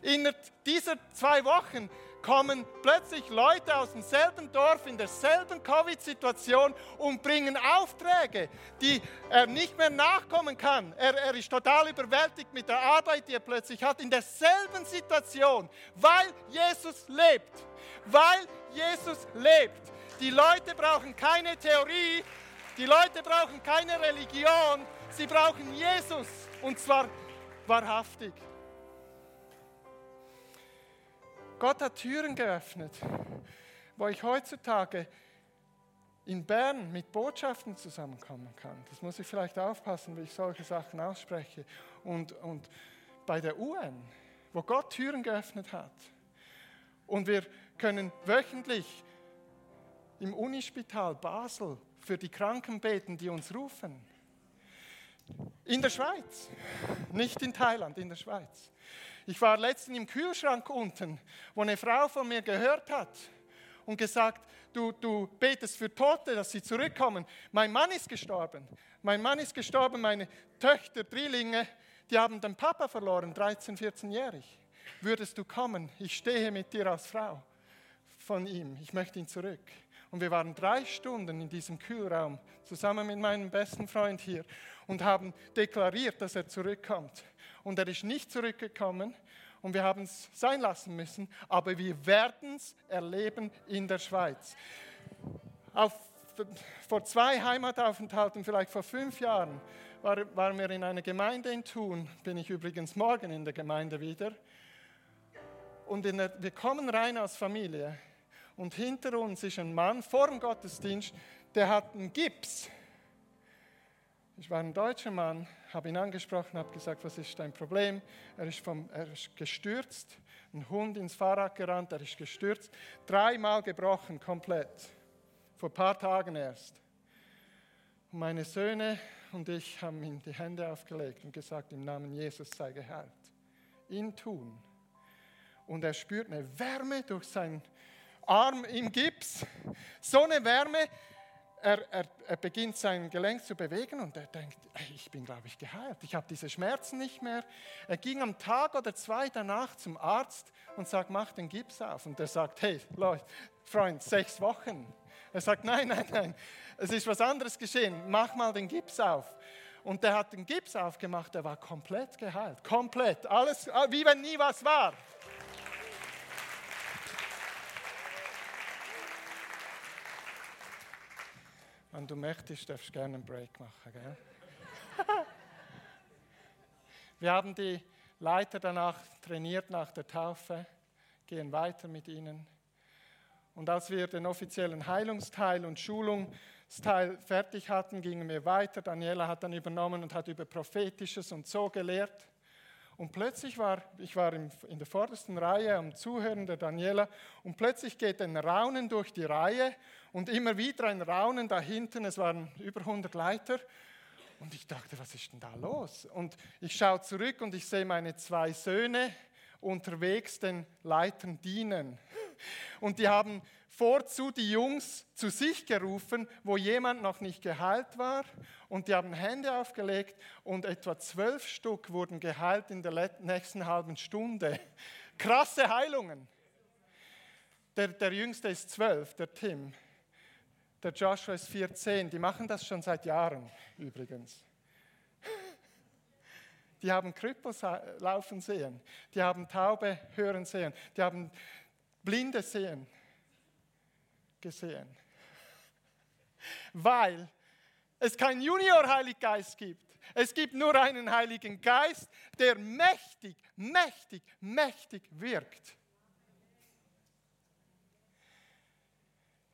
In dieser zwei Wochen kommen plötzlich Leute aus demselben Dorf in derselben Covid-Situation und bringen Aufträge, die er nicht mehr nachkommen kann. Er, er ist total überwältigt mit der Arbeit, die er plötzlich hat, in derselben Situation, weil Jesus lebt. Weil Jesus lebt. Die Leute brauchen keine Theorie, die Leute brauchen keine Religion, sie brauchen Jesus und zwar wahrhaftig. Gott hat Türen geöffnet, wo ich heutzutage in Bern mit Botschaften zusammenkommen kann. Das muss ich vielleicht aufpassen, wie ich solche Sachen ausspreche. Und, und bei der UN, wo Gott Türen geöffnet hat. Und wir können wöchentlich im Unispital Basel für die Kranken beten, die uns rufen. In der Schweiz, nicht in Thailand, in der Schweiz. Ich war letztens im Kühlschrank unten, wo eine Frau von mir gehört hat und gesagt, du, du betest für Tote, dass sie zurückkommen. Mein Mann ist gestorben. Mein Mann ist gestorben, meine Töchter, Drillinge, die haben den Papa verloren, 13, 14-jährig. Würdest du kommen? Ich stehe mit dir als Frau von ihm. Ich möchte ihn zurück. Und wir waren drei Stunden in diesem Kühlraum zusammen mit meinem besten Freund hier und haben deklariert, dass er zurückkommt und er ist nicht zurückgekommen und wir haben es sein lassen müssen, aber wir werden es erleben in der Schweiz. Auf, vor zwei Heimataufenthalten, vielleicht vor fünf Jahren, war, waren wir in einer Gemeinde in Thun, bin ich übrigens morgen in der Gemeinde wieder. Und der, wir kommen rein als Familie und hinter uns ist ein Mann vor dem Gottesdienst, der hat einen Gips. Ich war ein deutscher Mann, habe ihn angesprochen, habe gesagt, was ist dein Problem? Er ist, vom, er ist gestürzt, ein Hund ins Fahrrad gerannt, er ist gestürzt, dreimal gebrochen, komplett, vor ein paar Tagen erst. Und meine Söhne und ich haben ihm die Hände aufgelegt und gesagt, im Namen Jesus sei geheilt. Ihn tun. Und er spürt eine Wärme durch seinen Arm im Gips, so eine Wärme, er, er, er, beginnt sein Gelenk zu bewegen und er denkt, ich bin, glaube ich, geheilt. Ich habe diese Schmerzen nicht mehr. Er ging am Tag oder zwei danach zum Arzt und sagt, mach den Gips auf. Und er sagt, hey, Leute, Freund, sechs Wochen. Er sagt, nein, nein, nein, es ist was anderes geschehen. Mach mal den Gips auf. Und der hat den Gips aufgemacht, er war komplett geheilt. Komplett. Alles, wie wenn nie was war. Wenn du möchtest, darfst du gerne einen Break machen. Gell? [laughs] Wir haben die Leiter danach trainiert nach der Taufe, gehen weiter mit ihnen. Und als wir den offiziellen Heilungsteil und Schulungsteil fertig hatten, gingen wir weiter. Daniela hat dann übernommen und hat über Prophetisches und so gelehrt. Und plötzlich war, ich war in der vordersten Reihe am Zuhören der Daniela und plötzlich geht ein Raunen durch die Reihe und immer wieder ein Raunen da hinten. Es waren über 100 Leiter. Und ich dachte, was ist denn da los? Und ich schaue zurück und ich sehe meine zwei Söhne unterwegs den Leitern dienen. Und die haben vorzu die Jungs zu sich gerufen, wo jemand noch nicht geheilt war. Und die haben Hände aufgelegt und etwa zwölf Stück wurden geheilt in der nächsten halben Stunde. [laughs] Krasse Heilungen. Der, der Jüngste ist zwölf, der Tim. Der Joshua ist 14. Die machen das schon seit Jahren übrigens. [laughs] Die haben Krüppel laufen sehen. Die haben Taube hören sehen. Die haben Blinde sehen gesehen. Weil es keinen Junior-Heiliggeist gibt. Es gibt nur einen Heiligen Geist, der mächtig, mächtig, mächtig wirkt.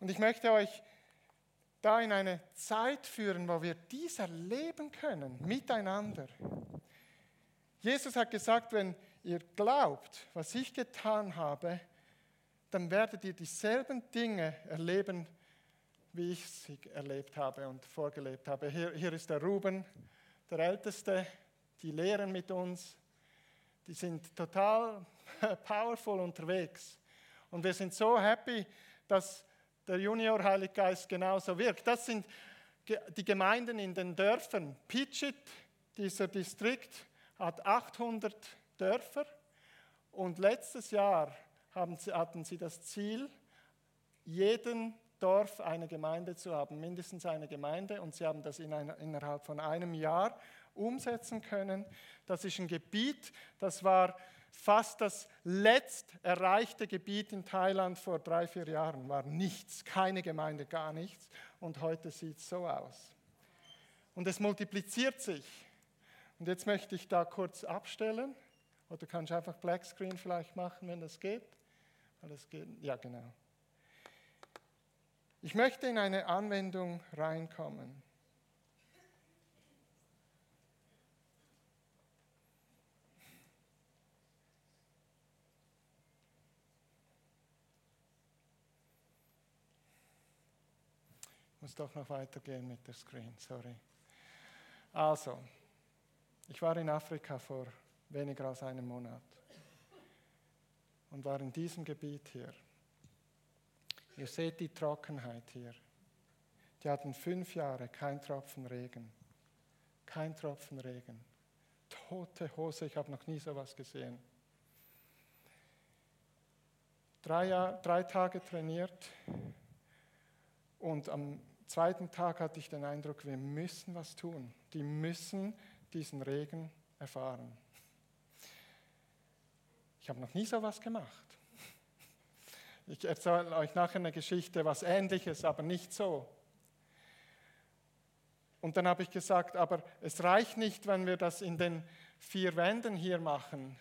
Und ich möchte euch da in eine Zeit führen, wo wir dies erleben können, miteinander. Jesus hat gesagt, wenn ihr glaubt, was ich getan habe, dann werdet ihr dieselben Dinge erleben, wie ich sie erlebt habe und vorgelebt habe. Hier, hier ist der Ruben, der Älteste, die lehren mit uns, die sind total [laughs] powerful unterwegs. Und wir sind so happy, dass der Junior Heiliggeist genauso wirkt. Das sind die Gemeinden in den Dörfern. Pitchit, dieser Distrikt, hat 800 Dörfer und letztes Jahr hatten sie das Ziel, jeden Dorf eine Gemeinde zu haben, mindestens eine Gemeinde, und sie haben das in einer, innerhalb von einem Jahr umsetzen können. Das ist ein Gebiet, das war fast das letzt erreichte Gebiet in Thailand vor drei, vier Jahren, war nichts, keine Gemeinde, gar nichts, und heute sieht es so aus. Und es multipliziert sich. Und jetzt möchte ich da kurz abstellen, oder kannst du einfach Black Screen vielleicht machen, wenn das geht. Alles geht? Ja, genau. Ich möchte in eine Anwendung reinkommen. Ich muss doch noch weitergehen mit der Screen, sorry. Also, ich war in Afrika vor weniger als einem Monat und war in diesem Gebiet hier. Ihr seht die Trockenheit hier. Die hatten fünf Jahre kein Tropfen Regen. Kein Tropfen Regen. Tote Hose, ich habe noch nie sowas gesehen. Drei, Jahr, drei Tage trainiert und am zweiten Tag hatte ich den Eindruck, wir müssen was tun. Die müssen diesen Regen erfahren. Ich habe noch nie so was gemacht. Ich erzähle euch nachher eine Geschichte, was ähnliches, aber nicht so. Und dann habe ich gesagt, aber es reicht nicht, wenn wir das in den vier Wänden hier machen,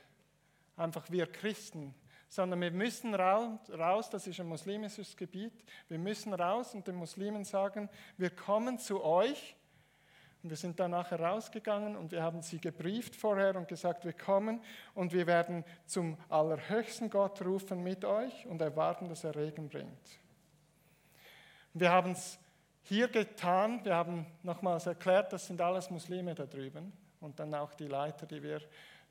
einfach wir Christen, sondern wir müssen raus, das ist ein muslimisches Gebiet, wir müssen raus und den Muslimen sagen, wir kommen zu euch Wir sind dann nachher rausgegangen und wir haben sie gebrieft vorher und gesagt, wir kommen und wir werden zum allerhöchsten Gott rufen mit euch und erwarten, dass er Regen bringt. Wir haben es hier getan, wir haben nochmals erklärt, das sind alles Muslime da drüben und dann auch die Leiter, die wir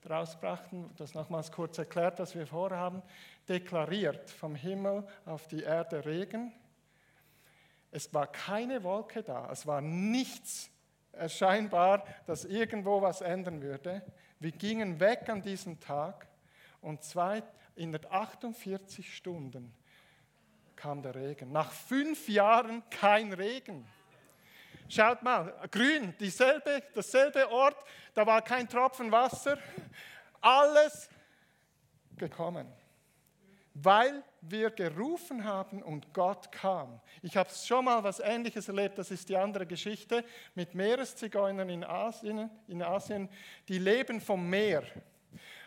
rausbrachten, das nochmals kurz erklärt, was wir vorhaben, deklariert vom Himmel auf die Erde Regen. Es war keine Wolke da, es war nichts erscheinbar, dass irgendwo was ändern würde. Wir gingen weg an diesem Tag und zwei, in 48 Stunden kam der Regen. Nach fünf Jahren kein Regen. Schaut mal, grün, dieselbe, dasselbe Ort, da war kein Tropfen Wasser, alles gekommen, weil wir gerufen haben und Gott kam. Ich habe schon mal was Ähnliches erlebt, das ist die andere Geschichte, mit Meereszigeunern in Asien, in Asien, die leben vom Meer.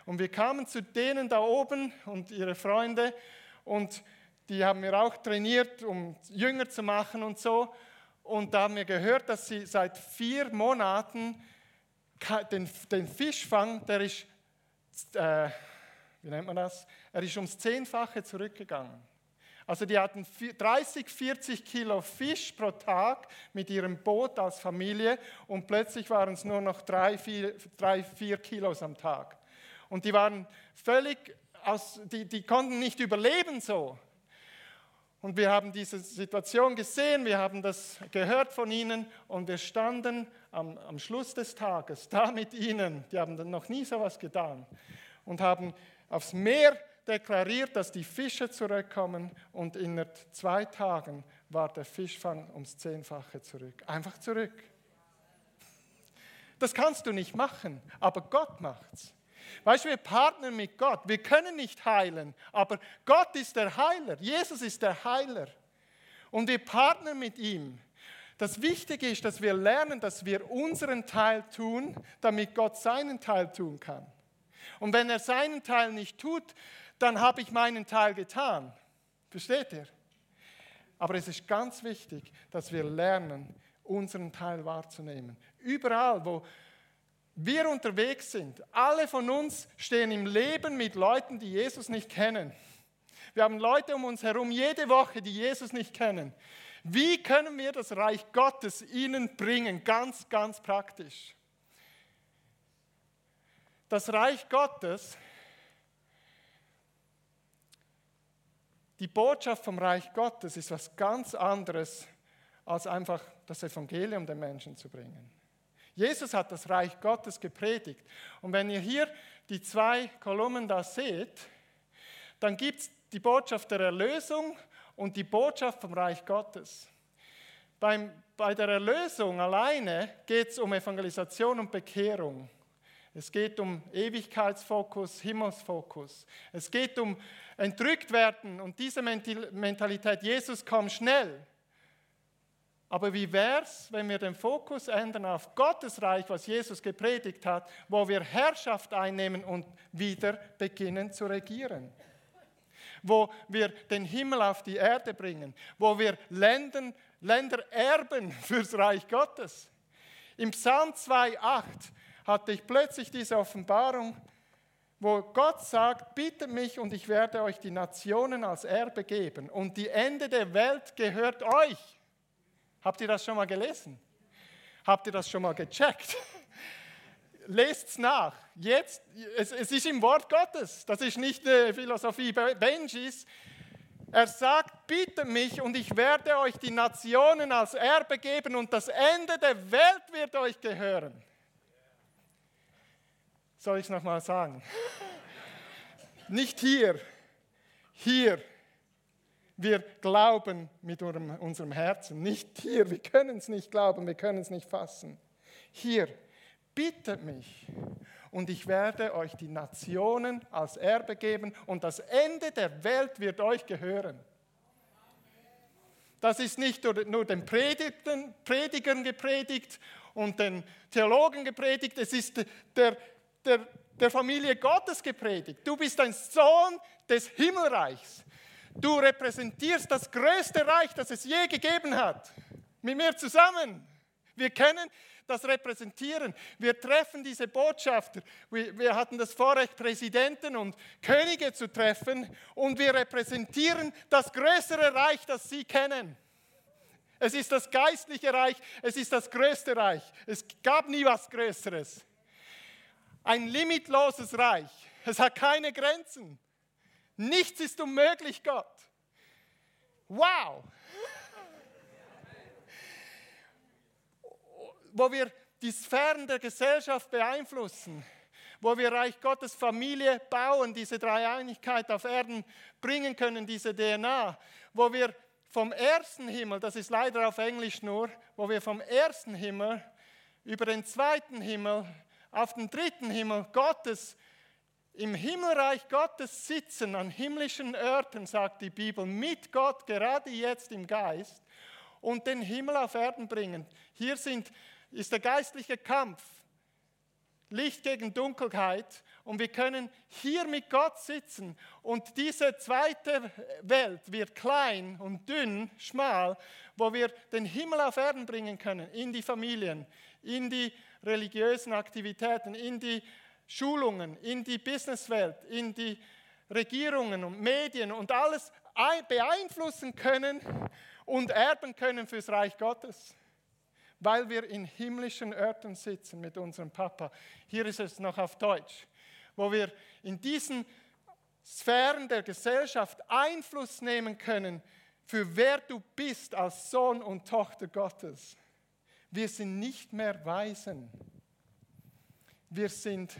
Und wir kamen zu denen da oben und ihre Freunde und die haben mir auch trainiert, um jünger zu machen und so. Und da haben wir gehört, dass sie seit vier Monaten den, den Fischfang, der ist, äh, wie nennt man das? Er ist ums Zehnfache zurückgegangen. Also die hatten 30, 40 Kilo Fisch pro Tag mit ihrem Boot als Familie und plötzlich waren es nur noch drei, vier, drei, vier Kilos am Tag. Und die waren völlig, aus, die, die konnten nicht überleben so. Und wir haben diese Situation gesehen, wir haben das gehört von ihnen und wir standen am, am Schluss des Tages da mit ihnen, die haben noch nie so etwas getan, und haben aufs Meer deklariert, dass die Fische zurückkommen und in zwei Tagen war der Fischfang ums Zehnfache zurück. Einfach zurück. Das kannst du nicht machen, aber Gott macht's. Weißt du, wir partnern mit Gott. Wir können nicht heilen, aber Gott ist der Heiler. Jesus ist der Heiler. Und wir partnern mit ihm. Das Wichtige ist, dass wir lernen, dass wir unseren Teil tun, damit Gott seinen Teil tun kann. Und wenn er seinen Teil nicht tut, dann habe ich meinen Teil getan. Versteht ihr? Aber es ist ganz wichtig, dass wir lernen, unseren Teil wahrzunehmen. Überall, wo wir unterwegs sind, alle von uns stehen im Leben mit Leuten, die Jesus nicht kennen. Wir haben Leute um uns herum jede Woche, die Jesus nicht kennen. Wie können wir das Reich Gottes ihnen bringen? Ganz, ganz praktisch. Das Reich Gottes, die Botschaft vom Reich Gottes ist was ganz anderes, als einfach das Evangelium den Menschen zu bringen. Jesus hat das Reich Gottes gepredigt. Und wenn ihr hier die zwei Kolumnen da seht, dann gibt es die Botschaft der Erlösung und die Botschaft vom Reich Gottes. Beim, bei der Erlösung alleine geht es um Evangelisation und Bekehrung. Es geht um Ewigkeitsfokus, Himmelsfokus. Es geht um entrückt werden und diese Mentalität, Jesus kommt schnell. Aber wie wäre es, wenn wir den Fokus ändern auf Gottes Reich, was Jesus gepredigt hat, wo wir Herrschaft einnehmen und wieder beginnen zu regieren? Wo wir den Himmel auf die Erde bringen, wo wir Länder, Länder erben [laughs] fürs Reich Gottes. Im Psalm 2,8 hatte ich plötzlich diese Offenbarung, wo Gott sagt, bittet mich und ich werde euch die Nationen als Erbe geben und die Ende der Welt gehört euch. Habt ihr das schon mal gelesen? Habt ihr das schon mal gecheckt? [laughs] Lest es nach. Jetzt, es, es ist im Wort Gottes. Das ist nicht die Philosophie Benjis. Er sagt, bitte mich und ich werde euch die Nationen als Erbe geben und das Ende der Welt wird euch gehören. Soll ich es nochmal sagen? [laughs] Nicht hier, hier. Wir glauben mit unserem Herzen, nicht hier, wir können es nicht glauben, wir können es nicht fassen. Hier, bittet mich. Und ich werde euch die Nationen als Erbe geben und das Ende der Welt wird euch gehören. Das ist nicht nur den Predigten, Predigern gepredigt und den Theologen gepredigt, es ist der, der, der Familie Gottes gepredigt. Du bist ein Sohn des Himmelreichs. Du repräsentierst das größte Reich, das es je gegeben hat. Mit mir zusammen. Wir kennen das repräsentieren. Wir treffen diese Botschafter. Wir, wir hatten das Vorrecht, Präsidenten und Könige zu treffen und wir repräsentieren das größere Reich, das sie kennen. Es ist das geistliche Reich, es ist das größte Reich. Es gab nie was Größeres. Ein limitloses Reich. Es hat keine Grenzen. Nichts ist unmöglich, Gott. Wow! Wo wir die Sphären der Gesellschaft beeinflussen, wo wir Reich Gottes Familie bauen, diese Dreieinigkeit auf Erden bringen können, diese DNA, wo wir vom ersten Himmel, das ist leider auf Englisch nur, wo wir vom ersten Himmel über den zweiten Himmel auf den dritten Himmel Gottes, im Himmelreich Gottes sitzen, an himmlischen Orten, sagt die Bibel, mit Gott, gerade jetzt im Geist, und den Himmel auf Erden bringen. Hier sind, ist der geistliche Kampf, Licht gegen Dunkelheit und wir können hier mit Gott sitzen und diese zweite Welt wird klein und dünn, schmal, wo wir den Himmel auf Erden bringen können, in die Familien, in die religiösen Aktivitäten, in die Schulungen, in die Businesswelt, in die Regierungen und Medien und alles beeinflussen können und erben können fürs Reich Gottes weil wir in himmlischen Orten sitzen mit unserem Papa. Hier ist es noch auf Deutsch, wo wir in diesen Sphären der Gesellschaft Einfluss nehmen können, für wer du bist als Sohn und Tochter Gottes. Wir sind nicht mehr Waisen. Wir sind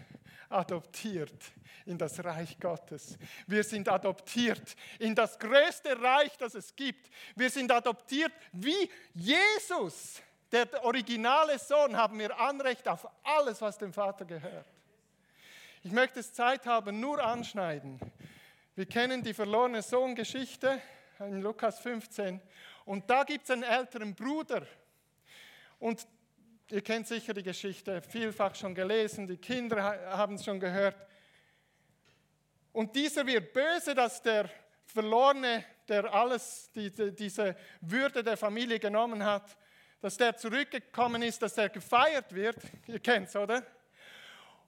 adoptiert in das Reich Gottes. Wir sind adoptiert in das größte Reich, das es gibt. Wir sind adoptiert wie Jesus der originale Sohn, haben wir Anrecht auf alles, was dem Vater gehört. Ich möchte es Zeit haben, nur anschneiden. Wir kennen die verlorene Sohn-Geschichte in Lukas 15. Und da gibt es einen älteren Bruder. Und ihr kennt sicher die Geschichte, vielfach schon gelesen, die Kinder haben es schon gehört. Und dieser wird böse, dass der Verlorene, der alles, die, diese Würde der Familie genommen hat, dass der zurückgekommen ist, dass er gefeiert wird. [laughs] Ihr kennt es, oder?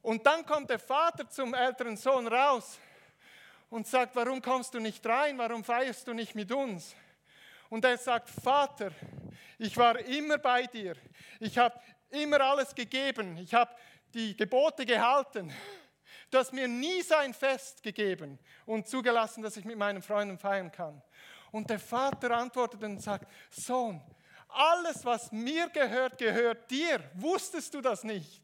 Und dann kommt der Vater zum älteren Sohn raus und sagt, warum kommst du nicht rein? Warum feierst du nicht mit uns? Und er sagt, Vater, ich war immer bei dir. Ich habe immer alles gegeben. Ich habe die Gebote gehalten. Du hast mir nie sein Fest gegeben und zugelassen, dass ich mit meinen Freunden feiern kann. Und der Vater antwortet und sagt, Sohn, alles, was mir gehört, gehört dir. Wusstest du das nicht?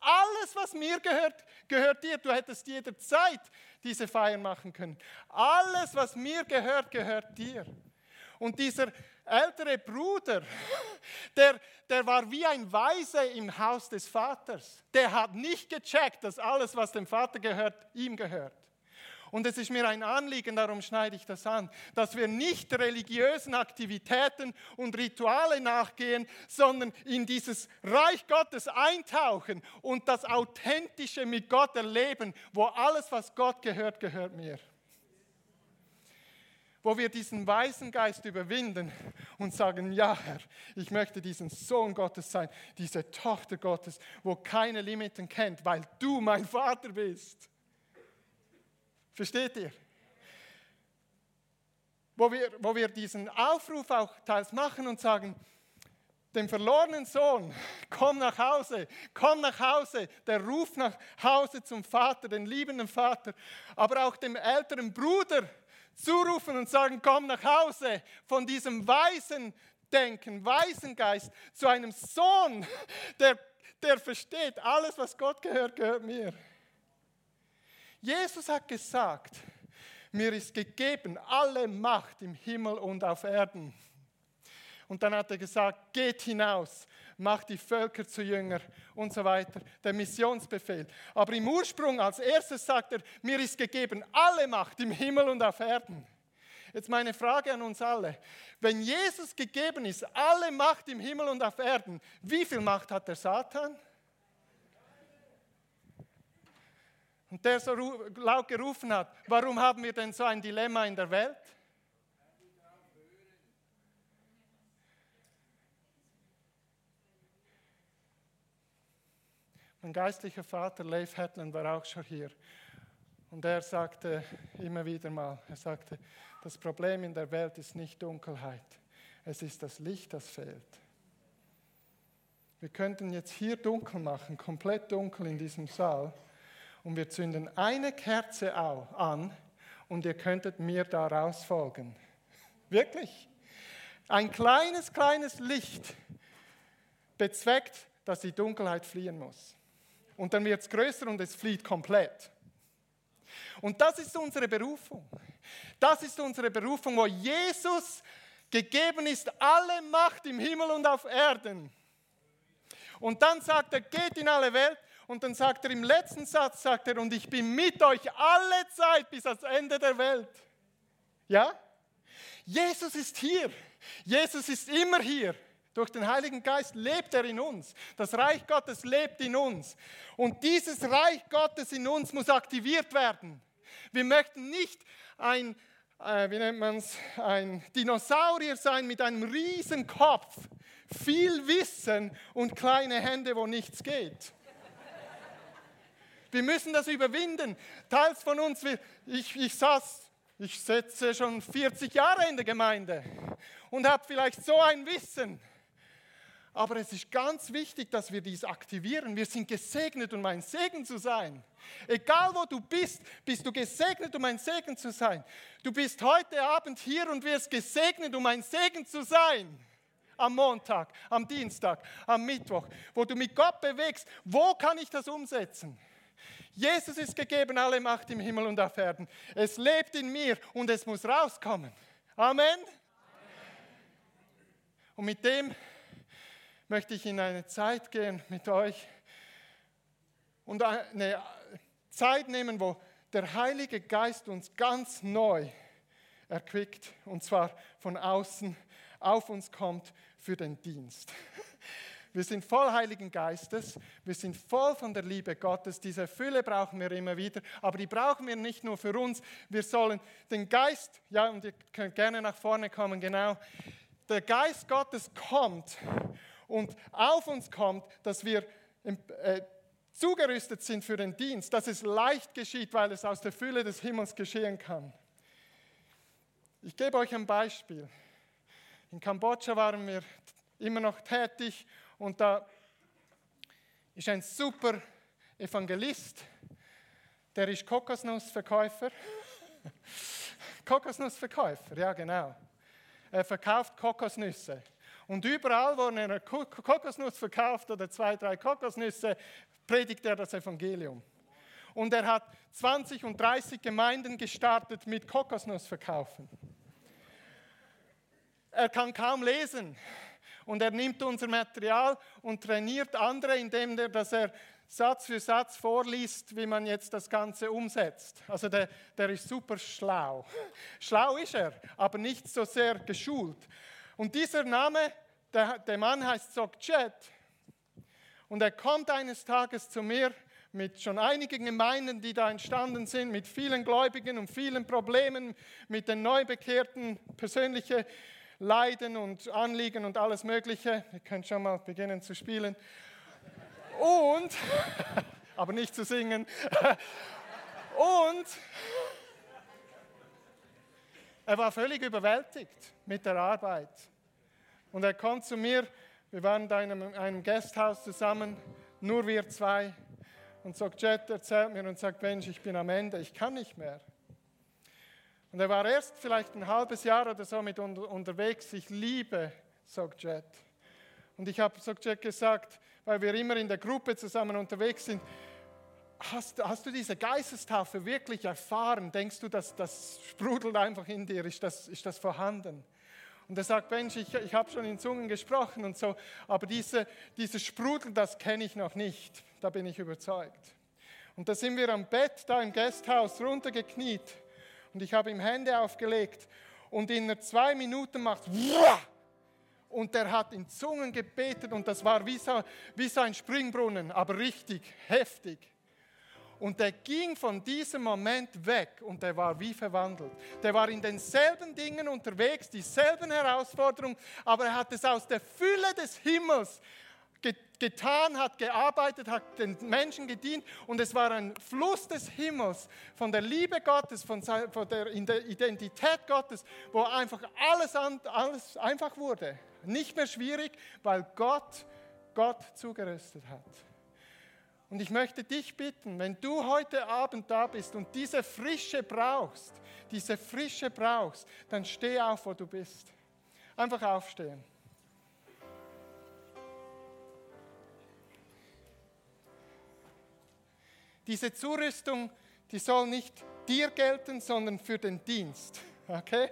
Alles, was mir gehört, gehört dir. Du hättest jederzeit diese Feiern machen können. Alles, was mir gehört, gehört dir. Und dieser ältere Bruder, der, der war wie ein Weise im Haus des Vaters. Der hat nicht gecheckt, dass alles, was dem Vater gehört, ihm gehört. Und es ist mir ein Anliegen, darum schneide ich das an, dass wir nicht religiösen Aktivitäten und Rituale nachgehen, sondern in dieses Reich Gottes eintauchen und das Authentische mit Gott erleben, wo alles, was Gott gehört, gehört mir. Wo wir diesen weisen Geist überwinden und sagen, ja Herr, ich möchte diesen Sohn Gottes sein, diese Tochter Gottes, wo keine Limiten kennt, weil du mein Vater bist. Versteht ihr? Wo wir, wo wir diesen Aufruf auch teils machen und sagen, dem verlorenen Sohn, komm nach Hause, komm nach Hause, der ruft nach Hause zum Vater, den liebenden Vater, aber auch dem älteren Bruder zurufen und sagen, komm nach Hause von diesem weisen Denken, weisen Geist zu einem Sohn, der, der versteht, alles, was Gott gehört, gehört mir. Jesus hat gesagt, mir ist gegeben alle Macht im Himmel und auf Erden. Und dann hat er gesagt, geht hinaus, macht die Völker zu Jünger und so weiter. Der Missionsbefehl. Aber im Ursprung als erstes sagt er, mir ist gegeben alle Macht im Himmel und auf Erden. Jetzt meine Frage an uns alle. Wenn Jesus gegeben ist, alle Macht im Himmel und auf Erden, wie viel Macht hat der Satan? Und der so laut gerufen hat, warum haben wir denn so ein Dilemma in der Welt? Mein geistlicher Vater, Leif Hetland, war auch schon hier. Und er sagte immer wieder mal, er sagte, das Problem in der Welt ist nicht Dunkelheit, es ist das Licht, das fehlt. Wir könnten jetzt hier dunkel machen, komplett dunkel in diesem Saal, und wir zünden eine Kerze an und ihr könntet mir daraus folgen. Wirklich? Ein kleines, kleines Licht bezweckt, dass die Dunkelheit fliehen muss. Und dann wird es größer und es flieht komplett. Und das ist unsere Berufung. Das ist unsere Berufung, wo Jesus gegeben ist, alle Macht im Himmel und auf Erden. Und dann sagt er, geht in alle Welt. Und dann sagt er im letzten Satz, sagt er, und ich bin mit euch alle Zeit bis ans Ende der Welt. Ja? Jesus ist hier. Jesus ist immer hier. Durch den Heiligen Geist lebt er in uns. Das Reich Gottes lebt in uns. Und dieses Reich Gottes in uns muss aktiviert werden. Wir möchten nicht ein, äh, wie nennt man's, ein Dinosaurier sein mit einem riesen Kopf, viel Wissen und kleine Hände, wo nichts geht. Wir müssen das überwinden. Teils von uns, ich, ich saß, ich setze schon 40 Jahre in der Gemeinde und habe vielleicht so ein Wissen. Aber es ist ganz wichtig, dass wir dies aktivieren. Wir sind gesegnet, um ein Segen zu sein. Egal wo du bist, bist du gesegnet, um ein Segen zu sein. Du bist heute Abend hier und wirst gesegnet, um ein Segen zu sein. Am Montag, am Dienstag, am Mittwoch, wo du mit Gott bewegst. Wo kann ich das umsetzen? Jesus ist gegeben, alle Macht im Himmel und auf Erden. Es lebt in mir und es muss rauskommen. Amen. Und mit dem möchte ich in eine Zeit gehen mit euch und eine Zeit nehmen, wo der Heilige Geist uns ganz neu erquickt und zwar von außen auf uns kommt für den Dienst. Wir sind voll Heiligen Geistes, wir sind voll von der Liebe Gottes. Diese Fülle brauchen wir immer wieder, aber die brauchen wir nicht nur für uns. Wir sollen den Geist, ja, und ihr könnt gerne nach vorne kommen, genau. Der Geist Gottes kommt und auf uns kommt, dass wir äh, zugerüstet sind für den Dienst, dass es leicht geschieht, weil es aus der Fülle des Himmels geschehen kann. Ich gebe euch ein Beispiel. In Kambodscha waren wir immer noch tätig und da ist ein super Evangelist, der ist Kokosnussverkäufer. [laughs] Kokosnussverkäufer, ja genau. Er verkauft Kokosnüsse. Und überall, wo er eine Kokosnuss verkauft oder zwei, drei Kokosnüsse, predigt er das Evangelium. Und er hat 20 und 30 Gemeinden gestartet mit Kokosnussverkaufen. Er kann kaum lesen und er nimmt unser Material und trainiert andere, indem er, dass er Satz für Satz vorliest, wie man jetzt das Ganze umsetzt. Also der, der ist super schlau. [laughs] Schlau ist er, aber nicht so sehr geschult. Und dieser Name, der, der Mann heißt Sokchet. Und er kommt eines Tages zu mir mit schon einigen Gemeinden, die da entstanden sind, mit vielen Gläubigen und vielen Problemen, mit den Neubekehrten, persönliche Leiden und Anliegen und alles Mögliche. Ihr könnt schon mal beginnen zu spielen. Und, [laughs] aber nicht zu singen. [laughs] Und er war völlig überwältigt mit der Arbeit. Und er kommt zu mir, wir waren in einem, einem Gasthaus zusammen, nur wir zwei. Und sagt, Jet erzählt mir und sagt, Mensch, ich bin am Ende, ich kann nicht mehr. Und er war erst vielleicht ein halbes Jahr oder so mit unter, unterwegs. Ich liebe, sagt Jet. Und ich habe sagt Jet gesagt, weil wir immer in der Gruppe zusammen unterwegs sind, hast, hast du diese Geistestaufe wirklich erfahren? Denkst du, dass das sprudelt einfach in dir? Ist das, ist das vorhanden? Und er sagt, Mensch, ich, ich habe schon in Zungen gesprochen und so, aber diese, dieses Sprudeln, das kenne ich noch nicht. Da bin ich überzeugt. Und da sind wir am Bett, da im Gasthaus, runtergekniet und ich habe ihm Hände aufgelegt und in zwei Minuten macht und der hat in Zungen gebetet und das war wie so, wie so ein Springbrunnen, aber richtig heftig. Und der ging von diesem Moment weg und der war wie verwandelt. Der war in denselben Dingen unterwegs, dieselben Herausforderungen, aber er hat es aus der Fülle des Himmels getan, hat gearbeitet, hat den Menschen gedient und es war ein Fluss des Himmels von der Liebe Gottes, von, der Identität Gottes, wo einfach alles, alles einfach wurde. Nicht mehr schwierig, weil Gott Gott zugerüstet hat. Und ich möchte dich bitten, wenn du heute Abend da bist und diese Frische brauchst, diese Frische brauchst, dann steh auf, wo du bist. Einfach aufstehen. Diese Zurüstung, die soll nicht dir gelten, sondern für den Dienst. Okay?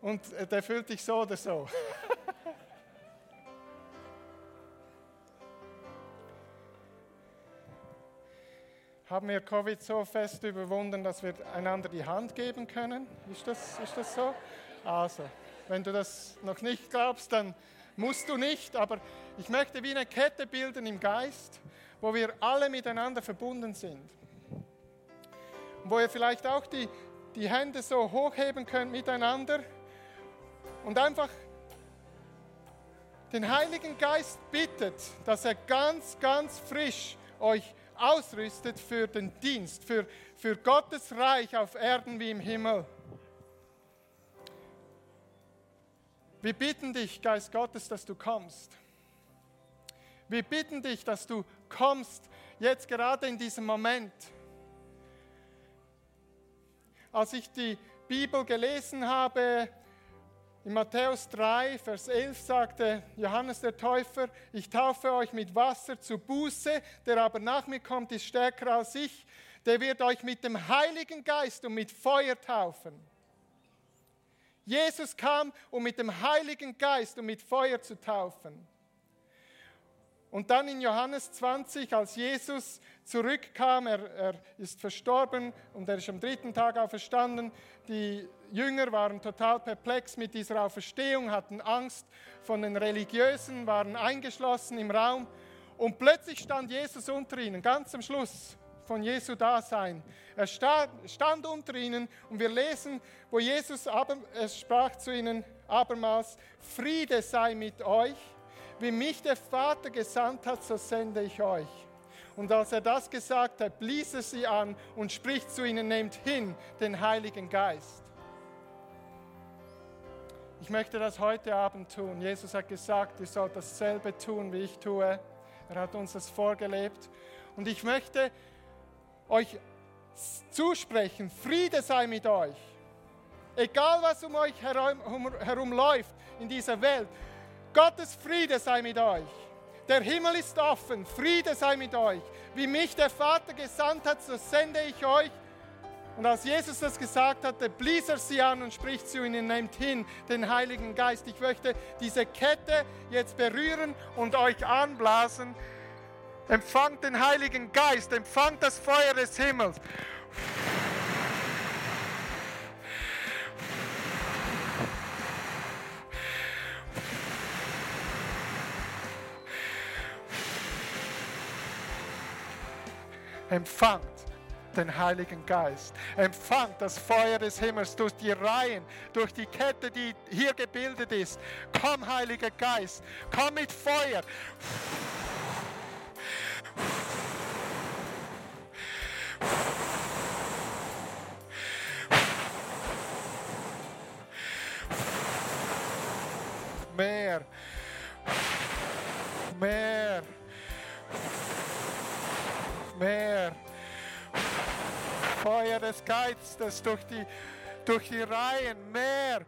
Und äh, der fühlt dich so oder so. [laughs] Haben wir Covid so fest überwunden, dass wir einander die Hand geben können? Ist das, ist das so? Also, wenn du das noch nicht glaubst, dann musst du nicht, aber ich möchte wie eine Kette bilden im Geist wo wir alle miteinander verbunden sind. Wo ihr vielleicht auch die, die Hände so hochheben könnt miteinander und einfach den Heiligen Geist bittet, dass er ganz, ganz frisch euch ausrüstet für den Dienst, für, für Gottes Reich auf Erden wie im Himmel. Wir bitten dich, Geist Gottes, dass du kommst. Wir bitten dich, dass du kommst, jetzt gerade in diesem Moment. Als ich die Bibel gelesen habe, in Matthäus 3, Vers 11 sagte Johannes der Täufer, ich taufe euch mit Wasser zu Buße, der aber nach mir kommt, ist stärker als ich, der wird euch mit dem Heiligen Geist und mit Feuer taufen. Jesus kam, um mit dem Heiligen Geist und mit Feuer zu taufen. Und dann in Johannes 20, als Jesus zurückkam, er, er, ist verstorben und er ist am dritten Tag auferstanden. Die Jünger waren total perplex mit dieser Auferstehung, hatten Angst von den Religiösen, waren eingeschlossen im Raum. Und plötzlich stand Jesus unter ihnen, ganz am Schluss von Jesu Dasein. Er stand, unter ihnen und wir lesen, wo Jesus aber, sprach zu ihnen abermals, Friede sei mit euch wie mich der Vater gesandt hat, so sende ich euch. Und als er das gesagt hat, blies er sie an und spricht zu ihnen, nehmt hin den Heiligen Geist. Ich möchte das heute Abend tun. Jesus hat gesagt, ihr sollt dasselbe tun, wie ich tue. Er hat uns das vorgelebt. Und ich möchte euch zusprechen, Friede sei mit euch. Egal was um euch herum, herum läuft in dieser Welt, Gottes Friede sei mit euch. Der Himmel ist offen, Friede sei mit euch. Wie mich der Vater gesandt hat, so sende ich euch. Und als Jesus das gesagt hatte, blies er sie an und spricht zu ihnen, nehmt hin den Heiligen Geist. Ich möchte diese Kette jetzt berühren und euch anblasen. Empfangt den Heiligen Geist, empfangt das Feuer des Himmels. Empfangt den Heiligen Geist. Empfangt das Feuer des Himmels durch die Reihen, durch die Kette, die hier gebildet ist. Komm, Heiliger Geist, komm mit Feuer. Mehr. Mehr mehr. Feuer des Geistes durch die, durch die Reihen, mehr.